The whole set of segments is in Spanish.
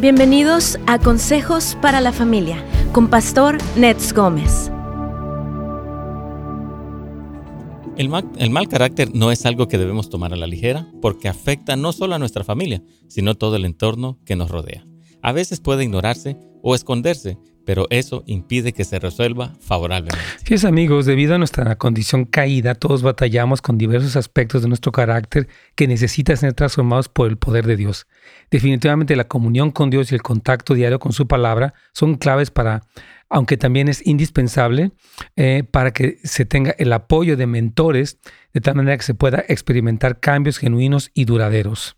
Bienvenidos a Consejos para la Familia con Pastor Nets Gómez. El mal, el mal, carácter no es algo que debemos tomar a la ligera porque afecta no solo a nuestra familia, sino todo el entorno que nos rodea. A veces puede ignorarse o esconderse, pero eso impide que se resuelva favorablemente. Sí, amigos, debido a nuestra condición caída, todos batallamos con diversos aspectos de nuestro carácter que necesitan ser transformados por el poder de Dios. Definitivamente la comunión con Dios y el contacto diario con su palabra son claves para, aunque también es indispensable, eh, para que se tenga el apoyo de mentores de tal manera que se pueda experimentar cambios genuinos y duraderos.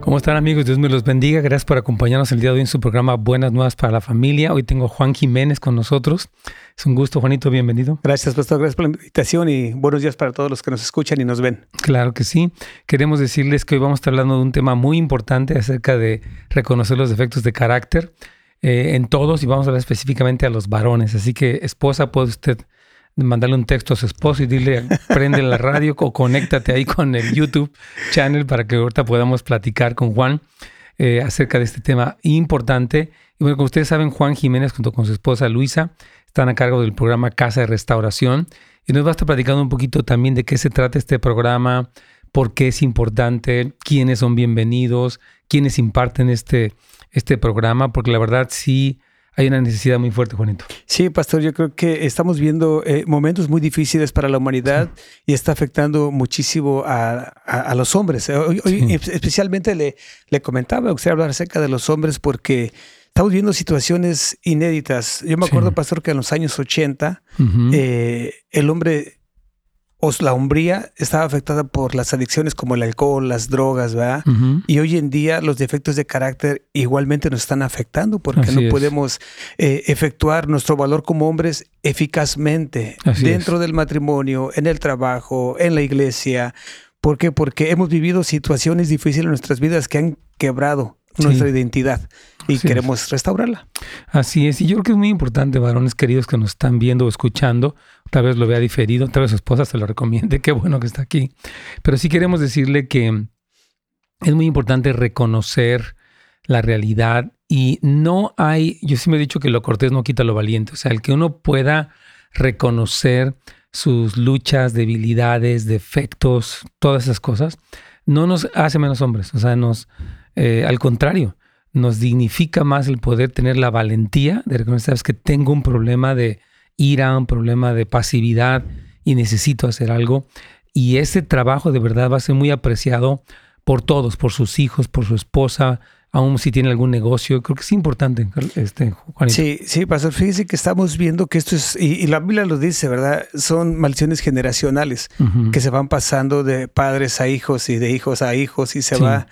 ¿Cómo están amigos? Dios me los bendiga. Gracias por acompañarnos el día de hoy en su programa Buenas Nuevas para la Familia. Hoy tengo a Juan Jiménez con nosotros. Es un gusto, Juanito, bienvenido. Gracias, pastor. Gracias por la invitación y buenos días para todos los que nos escuchan y nos ven. Claro que sí. Queremos decirles que hoy vamos a estar hablando de un tema muy importante acerca de reconocer los defectos de carácter eh, en todos y vamos a hablar específicamente a los varones. Así que, esposa, puede usted mandarle un texto a su esposo y dile, prende la radio o conéctate ahí con el YouTube channel para que ahorita podamos platicar con Juan eh, acerca de este tema importante. Y bueno, como ustedes saben, Juan Jiménez junto con su esposa Luisa están a cargo del programa Casa de Restauración y nos va a estar platicando un poquito también de qué se trata este programa, por qué es importante, quiénes son bienvenidos, quiénes imparten este, este programa, porque la verdad sí hay una necesidad muy fuerte, Juanito. Sí, pastor, yo creo que estamos viendo eh, momentos muy difíciles para la humanidad y está afectando muchísimo a, los hombres. Hoy, especialmente le, le comentaba, usted hablar acerca de los hombres porque estamos viendo situaciones inéditas. Yo me acuerdo, pastor, que en los años 80 eh, el hombre la hombría estaba afectada por las adicciones como el alcohol, las drogas, ¿verdad? Y hoy en día los defectos de carácter igualmente nos están afectando porque no podemos eh, efectuar nuestro valor como hombres eficazmente dentro del matrimonio, en el trabajo, en la iglesia. ¿Por qué? Porque hemos vivido situaciones difíciles en nuestras vidas que han quebrado nuestra identidad y queremos restaurarla. Así es, y yo creo que es muy importante, varones queridos que nos están viendo o escuchando, tal vez lo vea diferido, tal vez su esposa se lo recomiende, qué bueno que está aquí, pero sí queremos decirle que es muy importante reconocer la realidad y no hay, yo sí me he dicho que lo cortés no quita lo valiente, o sea, el que uno pueda reconocer sus luchas, debilidades, defectos, todas esas cosas, no nos hace menos hombres, o sea, nos eh, al contrario, nos dignifica más el poder tener la valentía de reconocer que tengo un problema de ira, un problema de pasividad y necesito hacer algo. Y ese trabajo de verdad va a ser muy apreciado por todos, por sus hijos, por su esposa, aún si tiene algún negocio. Creo que es importante, este, Juanito. Sí, sí, Pastor, fíjese que estamos viendo que esto es, y, la Biblia lo dice, ¿verdad? Son maldiciones generacionales que se van pasando de padres a hijos y de hijos a hijos y se va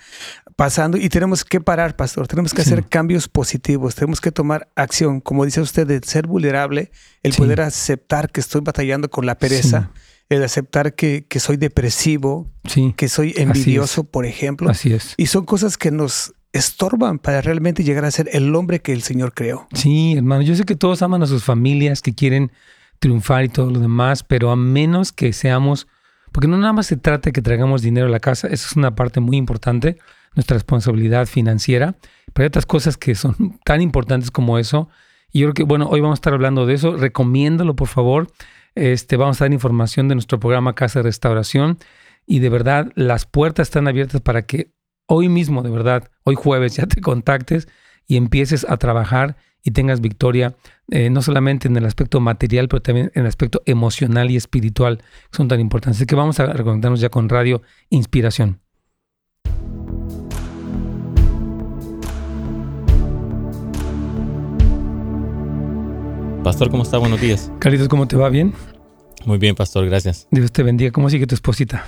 pasando y tenemos que parar, pastor, tenemos que hacer cambios positivos, tenemos que tomar acción, como dice usted, de ser vulnerable, el poder aceptar que estoy batallando con la pereza, el aceptar que, que soy depresivo, que soy envidioso, por ejemplo. Así es. Y son cosas que nos estorban para realmente llegar a ser el hombre que el Señor creó. Sí, hermano, yo sé que todos aman a sus familias, que quieren triunfar y todo lo demás, pero a menos que seamos, porque no nada más se trata de que traigamos dinero a la casa, eso es una parte muy importante, nuestra responsabilidad financiera, pero hay otras cosas que son tan importantes como eso. Y yo creo que, bueno, hoy vamos a estar hablando de eso. Recomiéndalo, por favor. Este, vamos a dar información de nuestro programa Casa de Restauración. Y de verdad, las puertas están abiertas para que hoy mismo, de verdad, hoy jueves, ya te contactes y empieces a trabajar y tengas victoria, eh, no solamente en el aspecto material, pero también en el aspecto emocional y espiritual, que son tan importantes. Así que vamos a reconectarnos ya con Radio Inspiración. Pastor, ¿cómo está? Buenos días. Carlitos, ¿cómo te va? ¿Bien? Muy bien, Pastor, gracias. Dios te bendiga. ¿Cómo sigue tu esposita?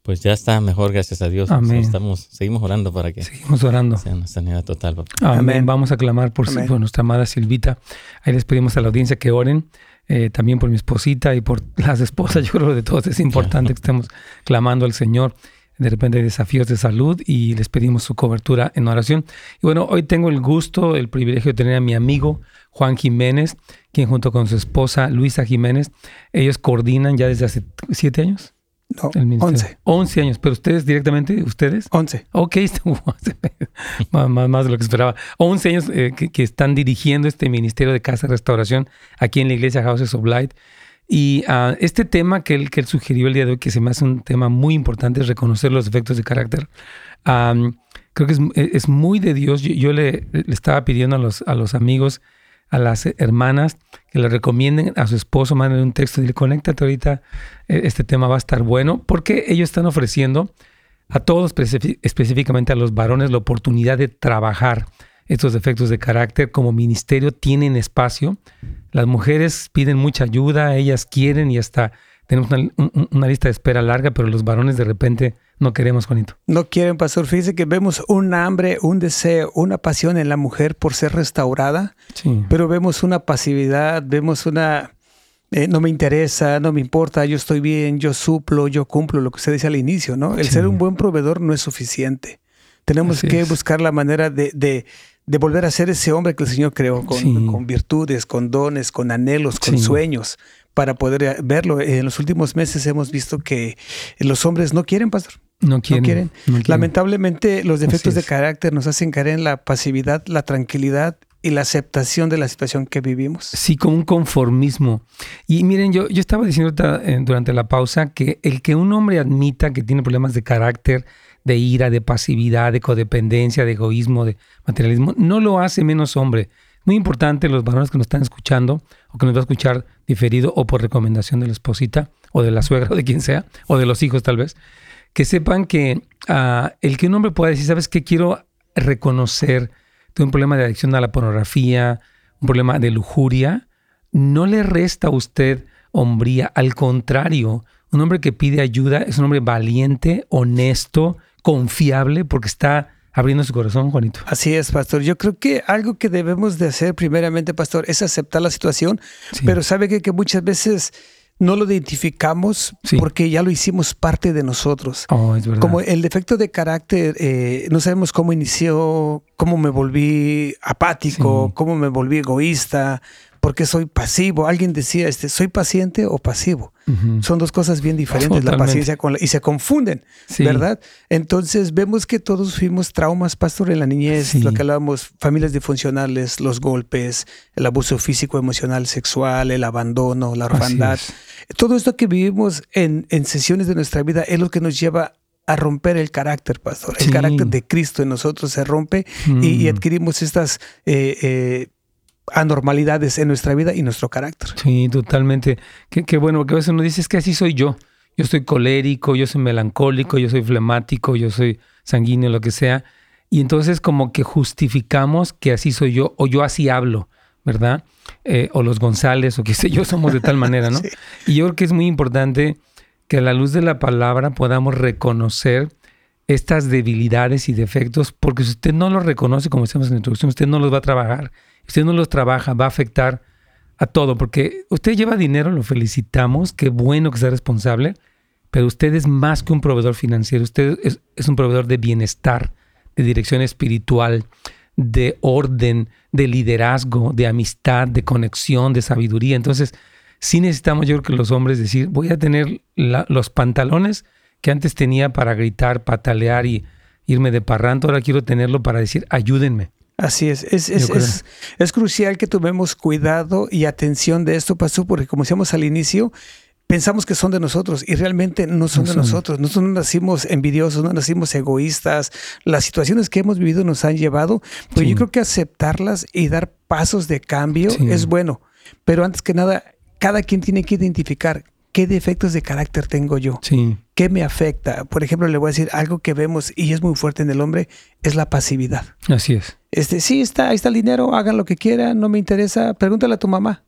Pues ya está mejor, gracias a Dios. Amén. Estamos, seguimos orando para que seguimos orando. sea una sanidad total. Amén. Vamos a clamar por, nuestra amada Silvita. Ahí les pedimos a la audiencia que oren. Eh, también por mi esposita y por las esposas. Yo creo que de todos es importante que estemos clamando al Señor. de repente hay desafíos de salud y les pedimos su cobertura en oración. Y bueno, hoy tengo el gusto, el privilegio de tener a mi amigo Juan Jiménez, quien junto con su esposa Luisa Jiménez, ellos coordinan ya desde hace siete años. No, 11. 11 años, pero ustedes directamente, ¿ustedes? 11. Ok, más, más, de lo que esperaba. 11 años eh, que, están dirigiendo este Ministerio de Casa de Restauración aquí en la iglesia Houses of Light. Y uh, este tema que él, que él sugirió el día de hoy, que se me hace un tema muy importante, es reconocer los efectos de carácter. Um, creo que es, es, muy de Dios. Yo, le, le, estaba pidiendo a los, a los amigos, a las hermanas, que le recomienden a su esposo, manden un texto y dile, conéctate ahorita, e, este tema va a estar bueno, porque ellos están ofreciendo a todos, específicamente a los varones, la oportunidad de trabajar estos defectos de carácter como ministerio tienen espacio. Las mujeres piden mucha ayuda, ellas quieren y hasta tenemos una, lista de espera larga, pero los varones de repente no queremos, Juanito. No quieren, pastor. Fíjese que vemos un hambre, un deseo, una pasión en la mujer por ser restaurada, sí. pero vemos una pasividad, vemos una... Eh, no me interesa, no me importa, yo estoy bien, yo suplo, yo cumplo, lo que usted dice al inicio, ¿no? El ser un buen proveedor no es suficiente. Tenemos que buscar la manera de, de volver a ser ese hombre que el Señor creó con, virtudes, con dones, con anhelos, con sueños, para poder eh, verlo. En los últimos meses hemos visto que los hombres no quieren, pastor. No quieren. Lamentablemente los defectos de carácter nos hacen caer en la pasividad, la tranquilidad y la aceptación de la situación que vivimos. Sí, con un conformismo. Y miren, yo, yo estaba diciendo eh, durante la pausa que el que un hombre admita que tiene problemas de carácter, de ira, de pasividad, de codependencia, de egoísmo, de materialismo, no lo hace menos hombre. Muy importante los varones que nos están escuchando o que nos va a escuchar diferido o por recomendación de la esposita o de la suegra o de quien sea o de los hijos tal vez, que sepan que ah, el que un hombre pueda decir, ¿sabes qué? Quiero reconocer, tengo un problema de adicción a la pornografía, un problema de lujuria, no le resta a usted hombría, al contrario, un hombre que pide ayuda es un hombre valiente, honesto, confiable porque está abriendo su corazón, Juanito. Así es, pastor. Yo creo que algo que debemos de hacer primeramente, pastor, es aceptar la situación, pero sabe que, que, muchas veces no lo identificamos porque ya lo hicimos parte de nosotros. Oh, es verdad. Como el defecto de carácter, eh, no sabemos cómo inició, cómo me volví apático, cómo me volví egoísta, porque soy pasivo. Alguien decía, este, ¿soy paciente o pasivo? Son dos cosas bien diferentes, la paciencia con la, y se confunden, ¿verdad? Entonces vemos que todos fuimos traumas, pastor, en la niñez, lo que hablábamos, familias disfuncionales, los golpes, el abuso físico, emocional, sexual, el abandono, la orfandad. Todo esto que vivimos en, en sesiones de nuestra vida es lo que nos lleva a romper el carácter, pastor. El carácter de Cristo en nosotros se rompe y, adquirimos estas eh, eh, anormalidades en nuestra vida y nuestro carácter. Sí, totalmente. Qué, bueno, porque a veces uno dice, es que así soy yo. Yo soy colérico, yo soy melancólico, yo soy flemático, yo soy sanguíneo, lo que sea. Y entonces como que justificamos que así soy yo o yo así hablo, ¿verdad? Eh, o los González o qué sé yo, somos de tal manera, ¿no? Y yo creo que es muy importante que a la luz de la palabra podamos reconocer estas debilidades y defectos, porque si usted no los reconoce, como decíamos en la introducción, usted no los va a trabajar usted no los trabaja, va a afectar a todo, porque usted lleva dinero, lo felicitamos, qué bueno que sea responsable, pero usted es más que un proveedor financiero, usted es, un proveedor de bienestar, de dirección espiritual, de orden, de liderazgo, de amistad, de conexión, de sabiduría. Entonces, sí necesitamos, yo creo que los hombres decir, voy a tener los pantalones que antes tenía para gritar, patalear y irme de parranto, ahora quiero tenerlo para decir, ayúdenme. Así es. Es, es, es, crucial que tomemos cuidado y atención de esto, Pastor, porque como decíamos al inicio, pensamos que son de nosotros y realmente no son de nosotros. Nosotros no nacimos envidiosos, no nacimos egoístas. Las situaciones que hemos vivido nos han llevado, pero yo creo que aceptarlas y dar pasos de cambio es bueno. Pero antes que nada, cada quien tiene que identificar qué defectos de carácter tengo yo. Sí. ¿Qué me afecta? Por ejemplo, le voy a decir algo que vemos y es muy fuerte en el hombre, es la pasividad. Así es. Este, sí, está, ahí está el dinero, hagan lo que quieran, no me interesa, pregúntale a tu mamá.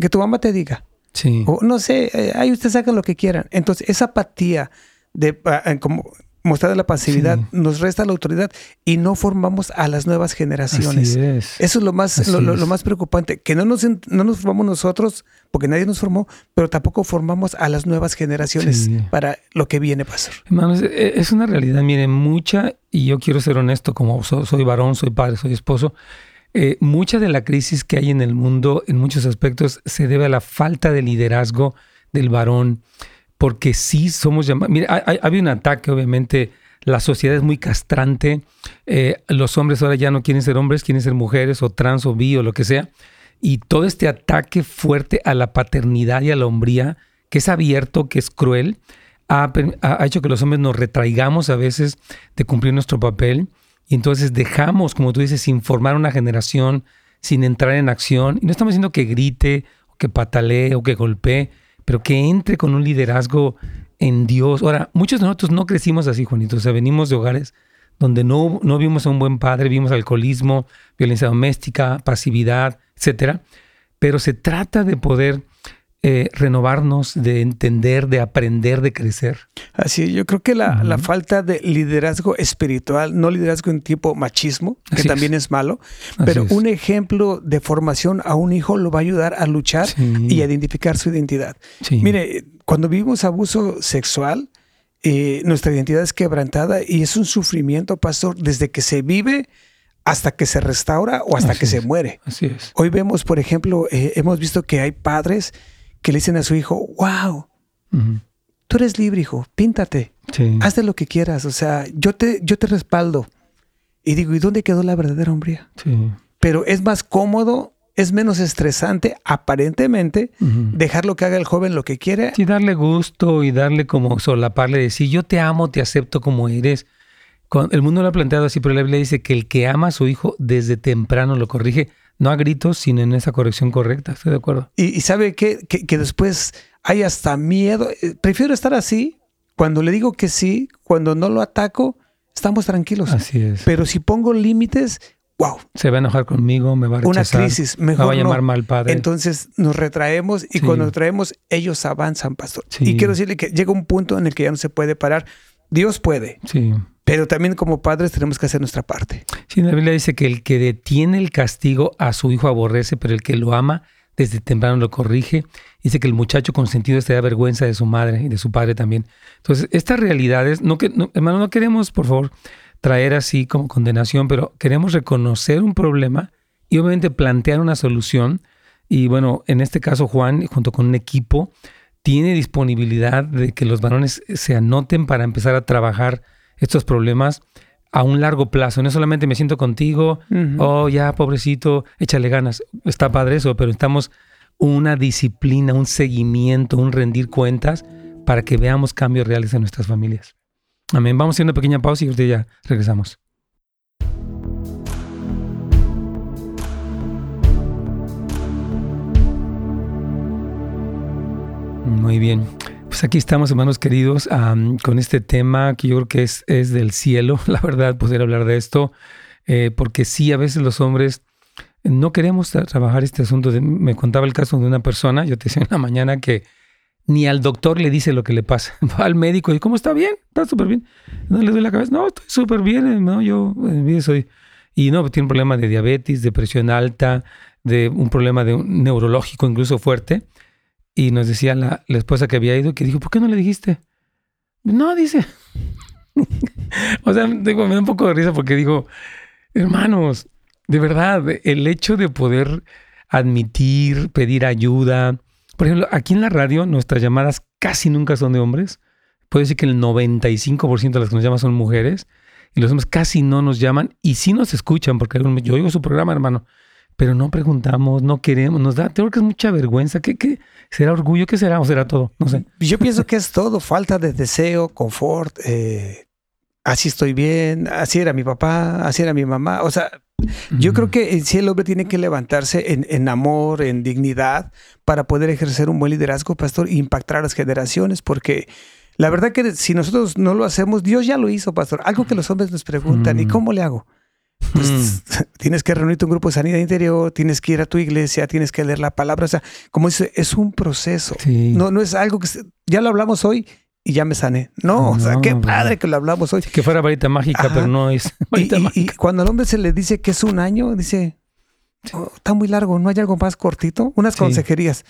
Que tu mamá te diga. Sí. O no sé, eh, ahí ustedes hagan lo que quieran. Entonces, esa apatía de ah, como mostrada la pasividad, nos resta la autoridad y no formamos a las nuevas generaciones. Eso es lo más, lo, más preocupante, que no nos, no nos formamos nosotros, porque nadie nos formó, pero tampoco formamos a las nuevas generaciones para lo que viene, pastor. Hermanos, e, es una realidad, miren, mucha, y yo quiero ser honesto, como soy, varón, soy padre, soy esposo, eh, mucha de la crisis que hay en el mundo, en muchos aspectos, se debe a la falta de liderazgo del varón porque sí somos llamados. Mira, había un ataque, obviamente. La sociedad es muy castrante. Eh, los hombres ahora ya no quieren ser hombres, quieren ser mujeres o trans o bi o lo que sea. Y todo este ataque fuerte a la paternidad y a la hombría, que es abierto, que es cruel, ha, ha hecho que los hombres nos retraigamos a veces de cumplir nuestro papel. Y entonces dejamos, como tú dices, sin formar una generación, sin entrar en acción. Y no estamos diciendo que grite, o que patalee o que golpee, pero que entre con un liderazgo en Dios. Ahora, muchos de nosotros no crecimos así, Juanito. O sea, venimos de hogares donde no, no vimos a un buen padre, vimos alcoholismo, violencia doméstica, pasividad, etcétera. Pero se trata de poder eh, renovarnos, de entender, de aprender, de crecer. Así, yo creo que la, falta de liderazgo espiritual, no liderazgo en tipo machismo, que también es, malo, pero un ejemplo de formación a un hijo lo va a ayudar a luchar y a identificar su identidad. Mire, cuando vivimos abuso sexual, eh, nuestra identidad es quebrantada y es un sufrimiento, pastor, desde que se vive hasta que se restaura o hasta que se muere. Así es. Hoy vemos, por ejemplo, eh, hemos visto que hay padres que le dicen a su hijo, wow, tú eres libre, hijo, píntate, haz de lo que quieras, o sea, yo te, yo te respaldo. Y digo, ¿y dónde quedó la verdadera hombría? Pero es más cómodo, es menos estresante, aparentemente, dejarlo que haga el joven lo que quiere. Y darle gusto y darle como solaparle, decir, yo te amo, te acepto como eres. El mundo lo ha planteado así, pero la Biblia dice que el que ama a su hijo desde temprano lo corrige no a gritos, sino en esa corrección correcta. Estoy de acuerdo. Y, sabe que, que, después hay hasta miedo. Eh, prefiero estar así. Cuando le digo que sí, cuando no lo ataco, estamos tranquilos. Así es. Pero si pongo límites, wow. Se va a enojar conmigo, me va a rechazar. Una crisis, mejor me va a llamar mal padre. Entonces nos retraemos y cuando nos retraemos, ellos avanzan, pastor. Y quiero decirle que llega un punto en el que ya no se puede parar. Dios puede. Sí. Pero también como padres tenemos que hacer nuestra parte. Sí, la Biblia dice que el que detiene el castigo a su hijo aborrece, pero el que lo ama desde temprano lo corrige. Dice que el muchacho consentido se da vergüenza de su madre y de su padre también. Entonces, estas realidades, no, que, hermano, no queremos, por favor, traer así como condenación, pero queremos reconocer un problema y obviamente plantear una solución. Y bueno, en este caso, Juan, junto con un equipo, tiene disponibilidad de que los varones se anoten para empezar a trabajar estos problemas a un largo plazo. No solamente me siento contigo, oh, ya, pobrecito, échale ganas. Está padre eso, pero estamos una disciplina, un seguimiento, un rendir cuentas para que veamos cambios reales en nuestras familias. Amén. Vamos a hacer una pequeña pausa y ahorita ya regresamos. Muy bien. Pues aquí estamos, hermanos queridos, con este tema que yo creo que es, es del cielo, la verdad, poder hablar de esto, eh, porque sí, a veces los hombres no queremos trabajar este asunto. me contaba el caso de una persona, yo te decía en la mañana que ni al doctor le dice lo que le pasa. Va al médico y, ¿cómo está bien? Está súper bien. No le doy la cabeza, no, estoy súper bien, eh, no, yo eh, soy... Y no, tiene un problema de diabetes, de presión alta, de un problema de neurológico incluso fuerte. Y nos decía la, esposa que había ido que dijo, ¿por qué no le dijiste? No, dice. o sea, me da un poco de risa porque dijo, hermanos, de verdad, el hecho de poder admitir, pedir ayuda. Por ejemplo, aquí en la radio nuestras llamadas casi nunca son de hombres. Puede decir que el 95% de las que nos llaman son mujeres y los hombres casi no nos llaman y sí nos escuchan porque yo oigo su programa, hermano, pero no preguntamos, no queremos, nos da, creo que es mucha vergüenza. ¿Qué, qué será orgullo? ¿Qué será? ¿O será todo? No sé. Yo pienso que es todo, falta de deseo, confort, eh, así estoy bien, así era mi papá, así era mi mamá. O sea, yo creo que sí el hombre tiene que levantarse en, en, amor, en dignidad, para poder ejercer un buen liderazgo, pastor, e impactar a las generaciones, porque la verdad que si nosotros no lo hacemos, Dios ya lo hizo, pastor. Algo que los hombres nos preguntan, ¿y cómo le hago? Pues mm. tienes que reunirte un grupo de sanidad interior, tienes que ir a tu iglesia, tienes que leer la palabra. O sea, como dice, es un proceso. No, no es algo que ya lo hablamos hoy y ya me sané. No, o sea, qué padre que lo hablamos hoy. Que fuera varita mágica, pero no es varita y, mágica. Y cuando al hombre se le dice que es un año, dice, oh, está muy largo, ¿no hay algo más cortito? Unas consejerías.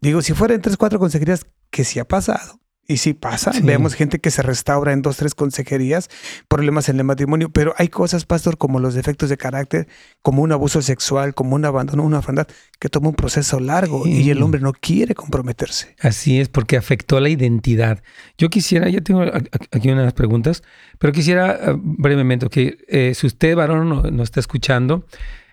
Digo, si fueran tres, cuatro consejerías, que sí ha pasado. Y sí pasa, vemos gente que se restaura en dos, tres consejerías, problemas en el matrimonio, pero hay cosas, pastor, como los defectos de carácter, como un abuso sexual, como un abandono, una orfandad, que toma un proceso largo y el hombre no quiere comprometerse. Así es, porque afectó la identidad. Yo quisiera, ya tengo aquí unas preguntas, pero quisiera eh, brevemente que eh, si usted, varón, nos no está escuchando,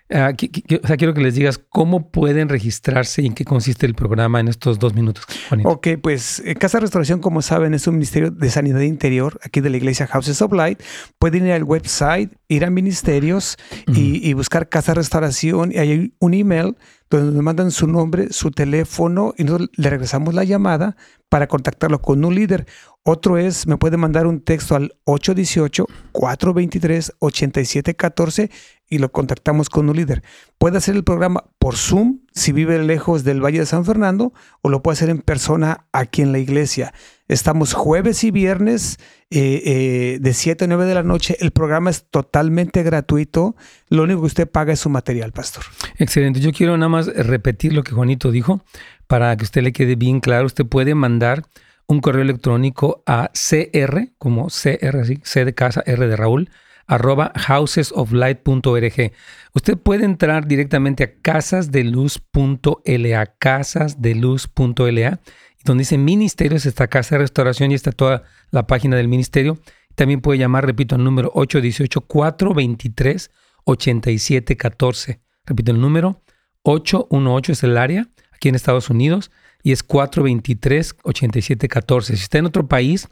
O sea, quiero que les digas cómo pueden registrarse y en qué consiste el programa en estos dos minutos. Ok, pues eh, Casa Restauración, como saben, es un ministerio de sanidad interior aquí de la iglesia Houses of Light. Pueden ir al website, ir a ministerios y, y, buscar Casa Restauración y hay un email donde nos mandan su nombre, su teléfono y nosotros le regresamos la llamada para contactarlo con un líder. Otro es, me puede mandar un texto al 818-423-8714 y lo contactamos con un líder. Puede hacer el programa por Zoom si vive lejos del Valle de San Fernando o lo puede hacer en persona aquí en la iglesia. Estamos jueves y viernes eh, eh, de 7 a 9 de la noche. El programa es totalmente gratuito. Lo único que usted paga es su material, pastor. Excelente. Yo quiero nada más repetir lo que Juanito dijo para que usted le quede bien claro. Usted puede mandar un correo electrónico a cr, como cr, c de casa, r de Raúl, arroba housesoflight.org. Usted puede entrar directamente a casasdeluz.la, casasdeluz.la, donde dice ministerios, está Casa de Restauración y está toda la página del ministerio. También puede llamar, repito, al número 818-423-8714. Repito, el número 818 es el área aquí en Estados Unidos y es 423-8714. Si está en otro país,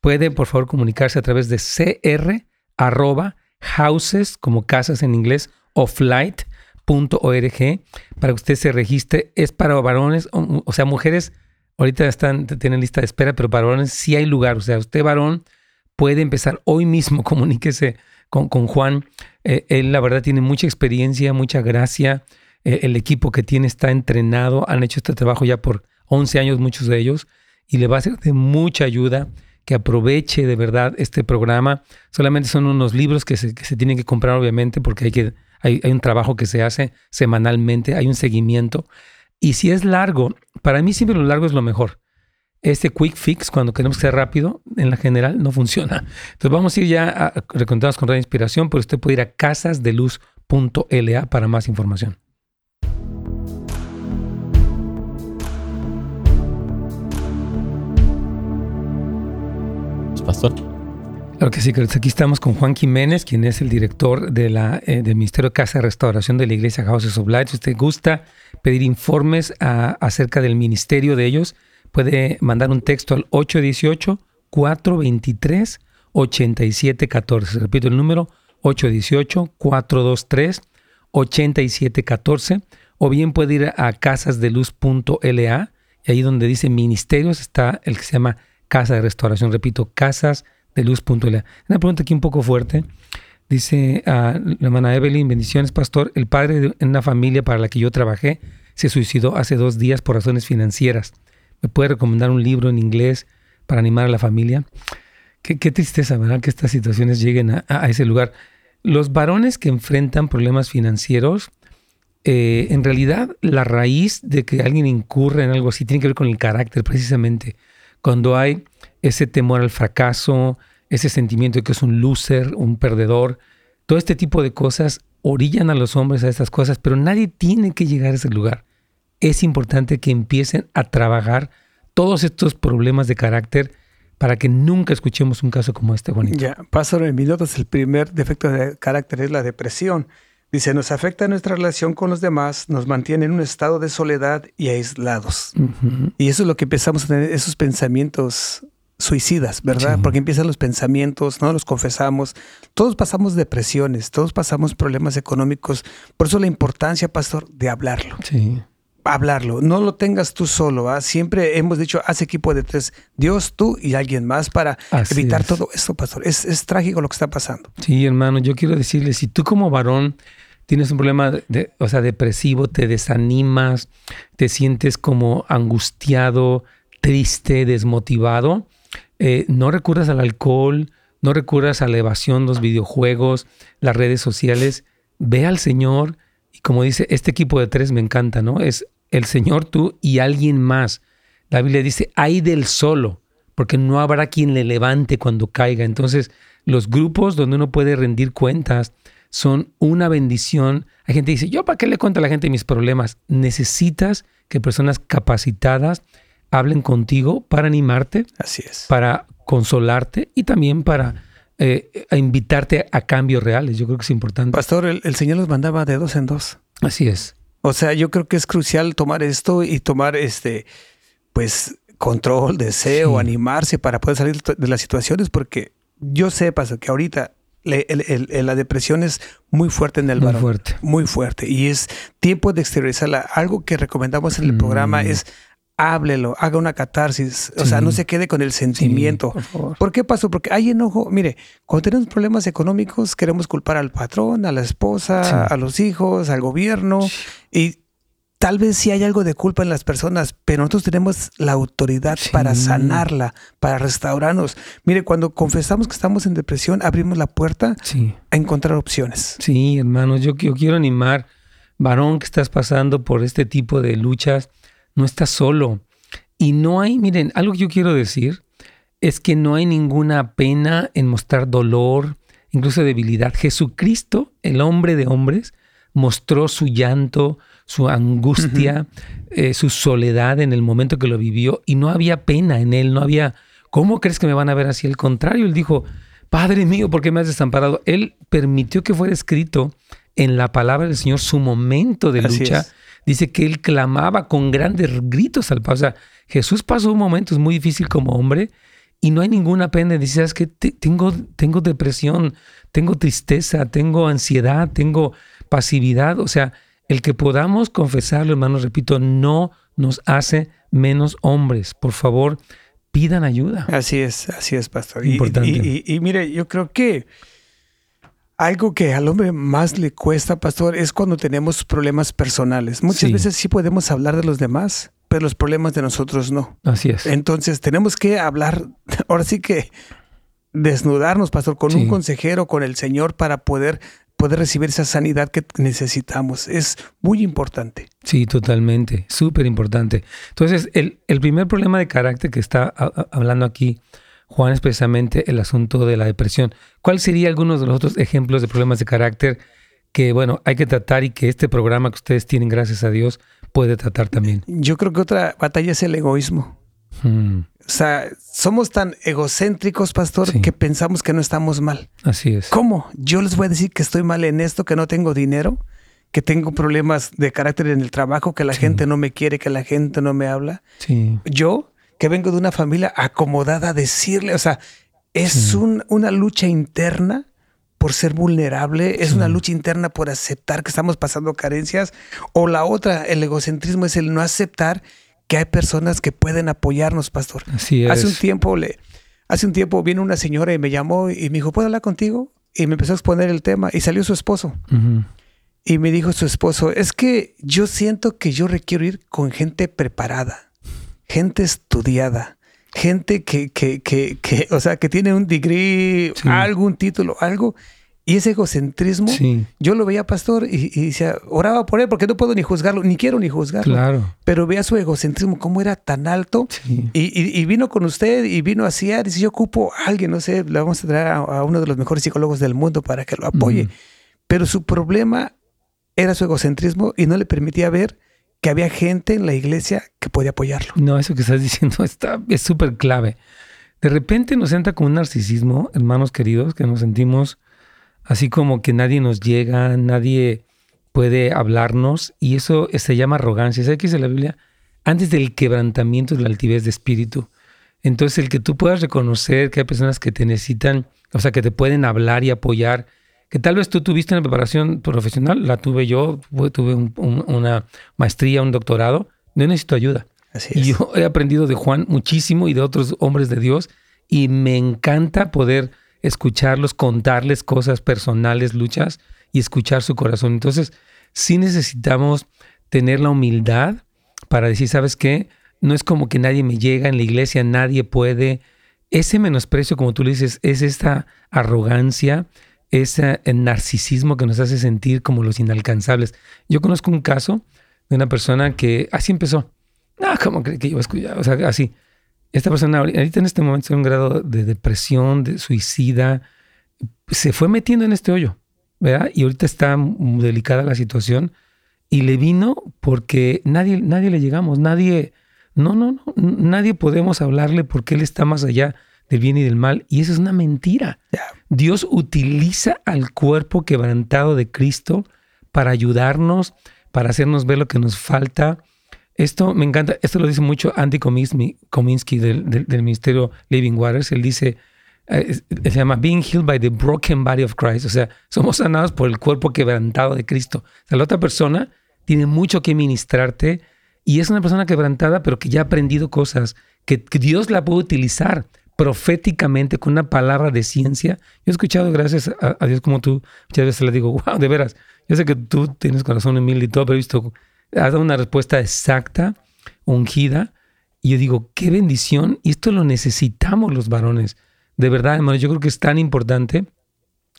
puede por favor comunicarse a través de cr arroba houses, como casas en inglés, offlight.org para que usted se registre. Es para varones, o, sea, mujeres ahorita están, tienen lista de espera, pero para varones sí hay lugar. O sea, usted varón puede empezar hoy mismo, comuníquese con, con Juan. Eh, él la verdad tiene mucha experiencia, mucha gracia. Eh, el equipo que tiene está entrenado, han hecho este trabajo ya por 11 años muchos de ellos y le va a ser de mucha ayuda que aproveche de verdad este programa. Solamente son unos libros que se, tienen que comprar obviamente porque hay, que, hay, un trabajo que se hace semanalmente, hay un seguimiento. Y si es largo, para mí siempre lo largo es lo mejor. Este quick fix, cuando queremos ser rápido, en la general no funciona. Entonces vamos a ir ya a recontarnos con la inspiración, pero usted puede ir a casasdeluz.la para más información. Pastor. Que sí, aquí estamos con Juan Jiménez, quien es el director de la, eh, del Ministerio de Casa de Restauración de la Iglesia Houses of Light. Si usted gusta pedir informes acerca del ministerio de ellos, puede mandar un texto al 818-423-8714. Repito el número, 818-423-8714. O bien puede ir a casasdeluz.la y ahí donde dice ministerios está el que se llama casa de restauración, repito, casas de luz. Una pregunta aquí un poco fuerte. Dice a la hermana Evelyn, bendiciones, pastor. El padre de una familia para la que yo trabajé se suicidó hace dos días por razones financieras. ¿Me puede recomendar un libro en inglés para animar a la familia? Qué, tristeza, ¿verdad? Que estas situaciones lleguen a, ese lugar. Los varones que enfrentan problemas financieros, eh, en realidad la raíz de que alguien incurra en algo así tiene que ver con el carácter precisamente cuando hay ese temor al fracaso, ese sentimiento de que es un loser, un perdedor, todo este tipo de cosas orillan a los hombres a estas cosas, pero nadie tiene que llegar a ese lugar. Es importante que empiecen a trabajar todos estos problemas de carácter para que nunca escuchemos un caso como este, Juanito. Ya, Pastor, en mi notas el primer defecto de carácter es la depresión. Dice, nos afecta nuestra relación con los demás, nos mantiene en un estado de soledad y aislados. Y eso es lo que empezamos a tener, esos pensamientos suicidas, ¿verdad? Porque empiezan los pensamientos, ¿no? Los confesamos. Todos pasamos depresiones, todos pasamos problemas económicos. Por eso la importancia, pastor, de hablarlo. Sí. Hablarlo. No lo tengas tú solo, ¿va? Siempre hemos dicho, haz equipo de tres, Dios, tú y alguien más para evitar todo esto, pastor. Es, es trágico lo que está pasando. Sí, hermano, yo quiero decirle, si tú como varón tienes un problema, de, o sea, depresivo, te desanimas, te sientes como angustiado, triste, desmotivado, eh, no recurras al alcohol, no recurras a la evasión, los videojuegos, las redes sociales. Ve al Señor y como dice, este equipo de tres me encanta, ¿no? Es el Señor, tú y alguien más. La Biblia dice, hay del solo, porque no habrá quien le levante cuando caiga. Entonces, los grupos donde uno puede rendir cuentas son una bendición. Hay gente que dice, yo para qué le cuento a la gente mis problemas. Necesitas que personas capacitadas hablen contigo para animarte, Así es. para consolarte y también para eh, invitarte a cambios reales. Yo creo que es importante. Pastor, el, el Señor los mandaba de dos en dos. Así es. O sea, yo creo que es crucial tomar esto y tomar este, pues, control, deseo, Sí. animarse para poder salir de las situaciones, porque yo sé, pastor, que ahorita le- el- el- el- la depresión es muy fuerte en el Muy varón. fuerte. Muy fuerte. Y es tiempo de exteriorizarla. Algo que recomendamos en el Mm. programa es háblelo, haga una catarsis. O sea, no se quede con el sentimiento. Sí, por favor. ¿Por qué pasó? Porque hay enojo. Mire, cuando tenemos problemas económicos, queremos culpar al patrón, a la esposa, Sí. a los hijos, al gobierno. Y tal vez sí hay algo de culpa en las personas, pero nosotros tenemos la autoridad Sí. para sanarla, para restaurarnos. Mire, cuando confesamos que estamos en depresión, abrimos la puerta Sí. a encontrar opciones. Sí, hermanos, yo, yo quiero animar, varón que estás pasando por este tipo de luchas, no estás solo. Y no hay, miren, algo que yo quiero decir es que no hay ninguna pena en mostrar dolor, incluso debilidad. Jesucristo, el hombre de hombres, mostró su llanto, su angustia, eh, su soledad en el momento que lo vivió y no había pena en él, no había, ¿cómo crees que me van a ver así? Al contrario, él dijo, Padre mío, ¿por qué me has desamparado? Él permitió que fuera escrito en la palabra del Señor su momento de lucha. Dice que él clamaba con grandes gritos al Padre. O sea, Jesús pasó momentos muy difíciles como hombre y no hay ninguna pena. Dice, ¿sabes qué? Te- Tengo, tengo depresión, tengo tristeza, tengo ansiedad, tengo pasividad. O sea, el que podamos confesarlo, hermanos, repito, no nos hace menos hombres. Por favor, pidan ayuda. Así es, así es, pastor. Y- Importante. Y, y- y mire, yo creo que algo que al hombre más le cuesta, pastor, es cuando tenemos problemas personales. Muchas Sí. veces sí podemos hablar de los demás, pero los problemas de nosotros no. Así es. Entonces tenemos que hablar, ahora sí que desnudarnos, pastor, con Sí. un consejero, con el Señor, para poder, poder recibir esa sanidad que necesitamos. Es muy importante. Sí, totalmente. Súper importante. Entonces, el, el primer problema de carácter que está a- a- hablando aquí Juan es precisamente el asunto de la depresión. ¿Cuál sería algunos de los otros ejemplos de problemas de carácter que, bueno, hay que tratar y que este programa que ustedes tienen, gracias a Dios, puede tratar también? Yo creo que otra batalla es el egoísmo. Mm, O sea, somos tan egocéntricos, pastor, Sí. que pensamos que no estamos mal. así es. ¿Cómo? Yo les voy a decir que estoy mal en esto, que no tengo dinero, que tengo problemas de carácter en el trabajo, que la Sí. gente no me quiere, que la gente no me habla. Sí, Yo, que vengo de una familia acomodada, a decirle, o sea, es Sí. un- una lucha interna por ser vulnerable, es Sí. una lucha interna por aceptar que estamos pasando carencias, o la otra, el egocentrismo es el no aceptar que hay personas que pueden apoyarnos, pastor. así es. Hace un tiempo le, hace un tiempo vino una señora y me llamó y me dijo, ¿puedo hablar contigo? Y me empezó a exponer el tema y salió su esposo. Y me dijo su esposo, es que yo siento que yo requiero ir con gente preparada, gente estudiada, gente que, que, que, que o sea, que tiene un degree, Sí. algún título, algo. Y ese egocentrismo, Sí, yo lo veía pastor y, y decía, oraba por él porque no puedo ni juzgarlo, ni quiero ni juzgarlo. claro. Pero vea su egocentrismo, cómo era tan alto Sí, y, y- y vino con usted y vino así, ah, dice, yo ocupo a alguien, no sé, le vamos a traer a, a uno de los mejores psicólogos del mundo para que lo apoye. Pero su problema era su egocentrismo y no le permitía ver que había gente en la iglesia que podía apoyarlo. No, eso que estás diciendo está, es súper clave. De repente nos entra con un narcisismo, hermanos queridos, que nos sentimos así como que nadie nos llega, nadie puede hablarnos, y eso se llama arrogancia. ¿Sabe qué dice la Biblia? Antes del quebrantamiento es la altivez de espíritu. Entonces, el que tú puedas reconocer que hay personas que te necesitan, o sea, que te pueden hablar y apoyar, que tal vez tú tuviste una preparación profesional, la tuve yo, tuve un- un- una maestría, un doctorado, no necesito ayuda. Así Y es. yo he aprendido de Juan muchísimo y de otros hombres de Dios y me encanta poder escucharlos, contarles cosas personales, luchas y escuchar su corazón. Entonces, sí necesitamos tener la humildad para decir, ¿sabes qué? No es como que nadie me llega en la iglesia, nadie puede. ese menosprecio, como tú le dices, es esta arrogancia, ese narcisismo que nos hace sentir como los inalcanzables. Yo conozco un caso de una persona que así empezó. Ah, ¿cómo cree que yo voy a O sea, así. Esta persona ahorita en este momento está en un grado de depresión, de suicida, se fue metiendo en este hoyo, ¿verdad? Y ahorita está muy delicada la situación y le vino porque nadie, nadie le llegamos, nadie, no, no, no, nadie podemos hablarle porque él está más allá del bien y del mal y eso es una mentira. Dios utiliza al cuerpo quebrantado de Cristo para ayudarnos, para hacernos ver lo que nos falta. Esto me encanta, esto lo dice mucho Andy Kominsky del, del Ministerio Living Waters. Él dice, eh, se llama Being Healed by the Broken Body of Christ. O sea, somos sanados por el cuerpo quebrantado de Cristo. O sea, la otra persona tiene mucho que ministrarte y es una persona quebrantada, pero que ya ha aprendido cosas, que, Dios la puede utilizar proféticamente con una palabra de ciencia. Yo he escuchado, gracias a, Dios como tú, muchas veces le digo, wow, de veras, yo sé que tú tienes corazón mil y todo, pero he visto, has dado una respuesta exacta, ungida, y yo digo, qué bendición, y esto lo necesitamos los varones de verdad, hermano, yo creo que es tan importante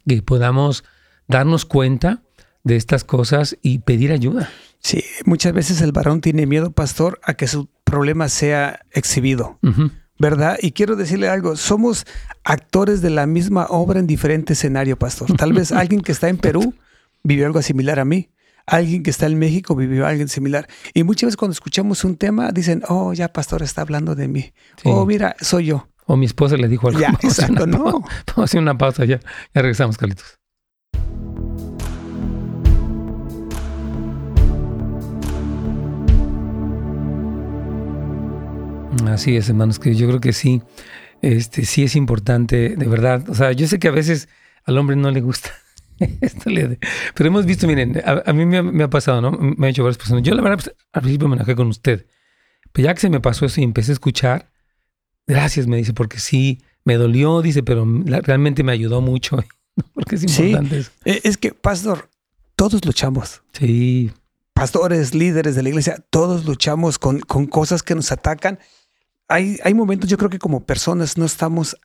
que podamos darnos cuenta de estas cosas y pedir ayuda. Sí, muchas veces el varón tiene miedo, pastor, a que su problema sea exhibido. ¿Verdad? Y quiero decirle algo, somos actores de la misma obra en diferente escenario, pastor. Tal vez alguien que está en Perú vivió algo similar a mí. Alguien que está en México vivió algo similar. Y muchas veces cuando escuchamos un tema dicen, oh, ya pastor está hablando de mí. Oh, mira, soy yo. O mi esposa le dijo algo. Ya, exacto, no. Vamos a hacer una pausa ya. Ya regresamos, Carlitos. Así es, hermanos, que yo creo que sí, este, sí es importante, de verdad. O sea, yo sé que a veces al hombre no le gusta esto le, pero hemos visto, miren, a, mí me ha, pasado, ¿no? Me ha hecho varias personas. Yo la verdad, pues, al principio me enojé con usted, pero ya que se me pasó eso y empecé a escuchar, Gracias, me dice, porque sí, me dolió, dice, pero realmente me ayudó mucho. porque es importante sí, e, Es que, pastor, todos luchamos. Sí. Pastores, líderes de la iglesia, todos luchamos con, con cosas que nos atacan. Hay, hay momentos, yo creo que como personas no estamos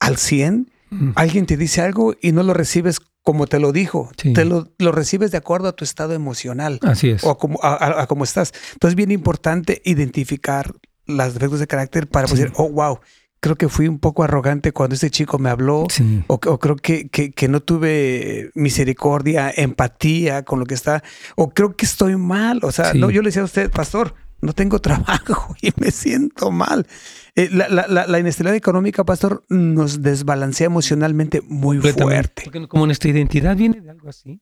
al 100. Mm. Alguien te dice algo y no lo recibes como te lo dijo. Te lo, lo, recibes de acuerdo a tu estado emocional. Así es. O a cómo a, cómo estás. Entonces es bien importante identificar las defectos de carácter para decir, oh, wow, creo que fui un poco arrogante cuando este chico me habló, o, creo que, que, no tuve misericordia, empatía con lo que está, o creo que estoy mal. O sea, no, yo le decía a usted, pastor, no tengo trabajo y me siento mal. Eh, la, la, la, inestabilidad económica, pastor, nos desbalancea emocionalmente muy fuerte. Porque como nuestra identidad viene de algo así.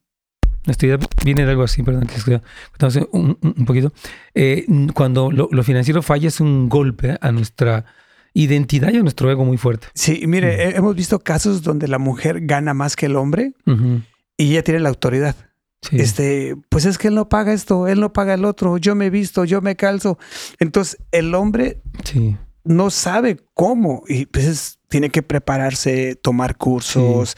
Nuestra idea viene de algo así, perdón, que entonces un, un poquito. Eh, cuando lo, financiero falla es un golpe a nuestra identidad y a nuestro ego muy fuerte. Sí, mire, hemos visto casos donde la mujer gana más que el hombre y ella tiene la autoridad. Este, pues es que él no paga esto, él no paga el otro, yo me visto, yo me calzo. Entonces el hombre no sabe cómo y pues tiene que prepararse, tomar cursos,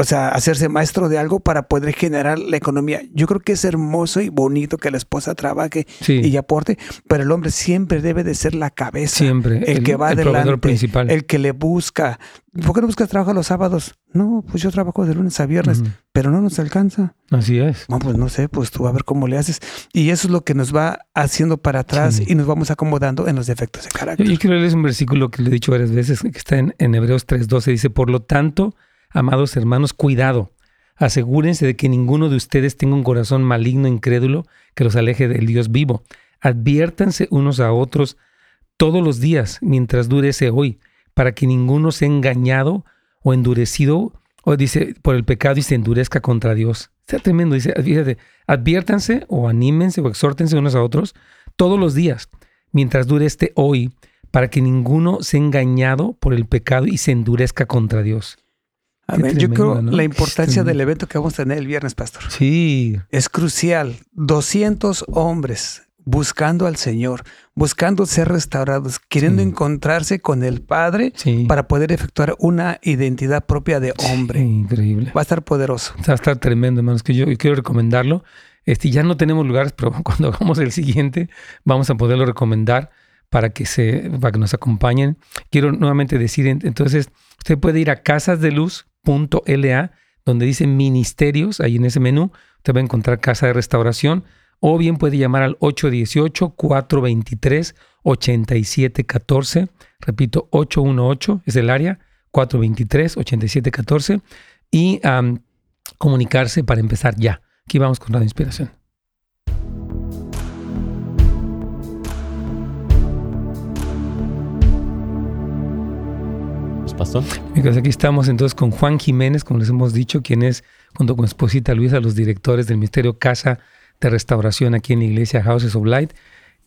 o sea, hacerse maestro de algo para poder generar la economía. Yo creo que es hermoso y bonito que la esposa trabaje y aporte, pero el hombre siempre debe de ser la cabeza. Siempre. El, que va adelante. principal. El que le busca. ¿Por qué no buscas trabajo los sábados? No, pues yo trabajo de lunes a viernes, pero no nos alcanza. Así es. No, pues no sé, pues tú a ver cómo le haces. Y eso es lo que nos va haciendo para atrás y nos vamos acomodando en los defectos de carácter. Yo, quiero leer un versículo que le he dicho varias veces, que está en, en Hebreos 3.12, dice, por lo tanto, Amados hermanos, cuidado. Asegúrense de que ninguno de ustedes tenga un corazón maligno, incrédulo, que los aleje del Dios vivo. Adviértanse unos a otros todos los días mientras dure ese hoy, para que ninguno sea engañado o endurecido, o dice, por el pecado y se endurezca contra Dios. Está tremendo, dice, adviértanse o anímense o exhórtense unos a otros todos los días mientras dure este hoy, para que ninguno sea engañado por el pecado y se endurezca contra Dios. Yo creo la importancia del evento que vamos a tener el viernes, pastor. Sí. Es crucial. 200 hombres buscando al Señor, buscando ser restaurados, queriendo encontrarse con el Padre para poder efectuar una identidad propia de hombre. increíble. Va a estar poderoso. Va a estar tremendo, hermanos, que yo quiero recomendarlo. Este, ya no tenemos lugares, pero cuando hagamos el siguiente, vamos a poderlo recomendar para que, se, para que nos acompañen. Quiero nuevamente decir, entonces, usted puede ir a casasdeluz.la, donde dice ministerios, ahí en ese menú, usted va a encontrar casa de restauración, o bien puede llamar al 818-423-8714. Repito, 818 es el área, 423-8714. Y comunicarse para empezar ya. Aquí vamos con la inspiración. Pastor. aquí estamos entonces con Juan Jiménez, como les hemos dicho, quien es, junto con esposita Luisa, los directores del Ministerio Casa de Restauración aquí en la iglesia Houses of Light.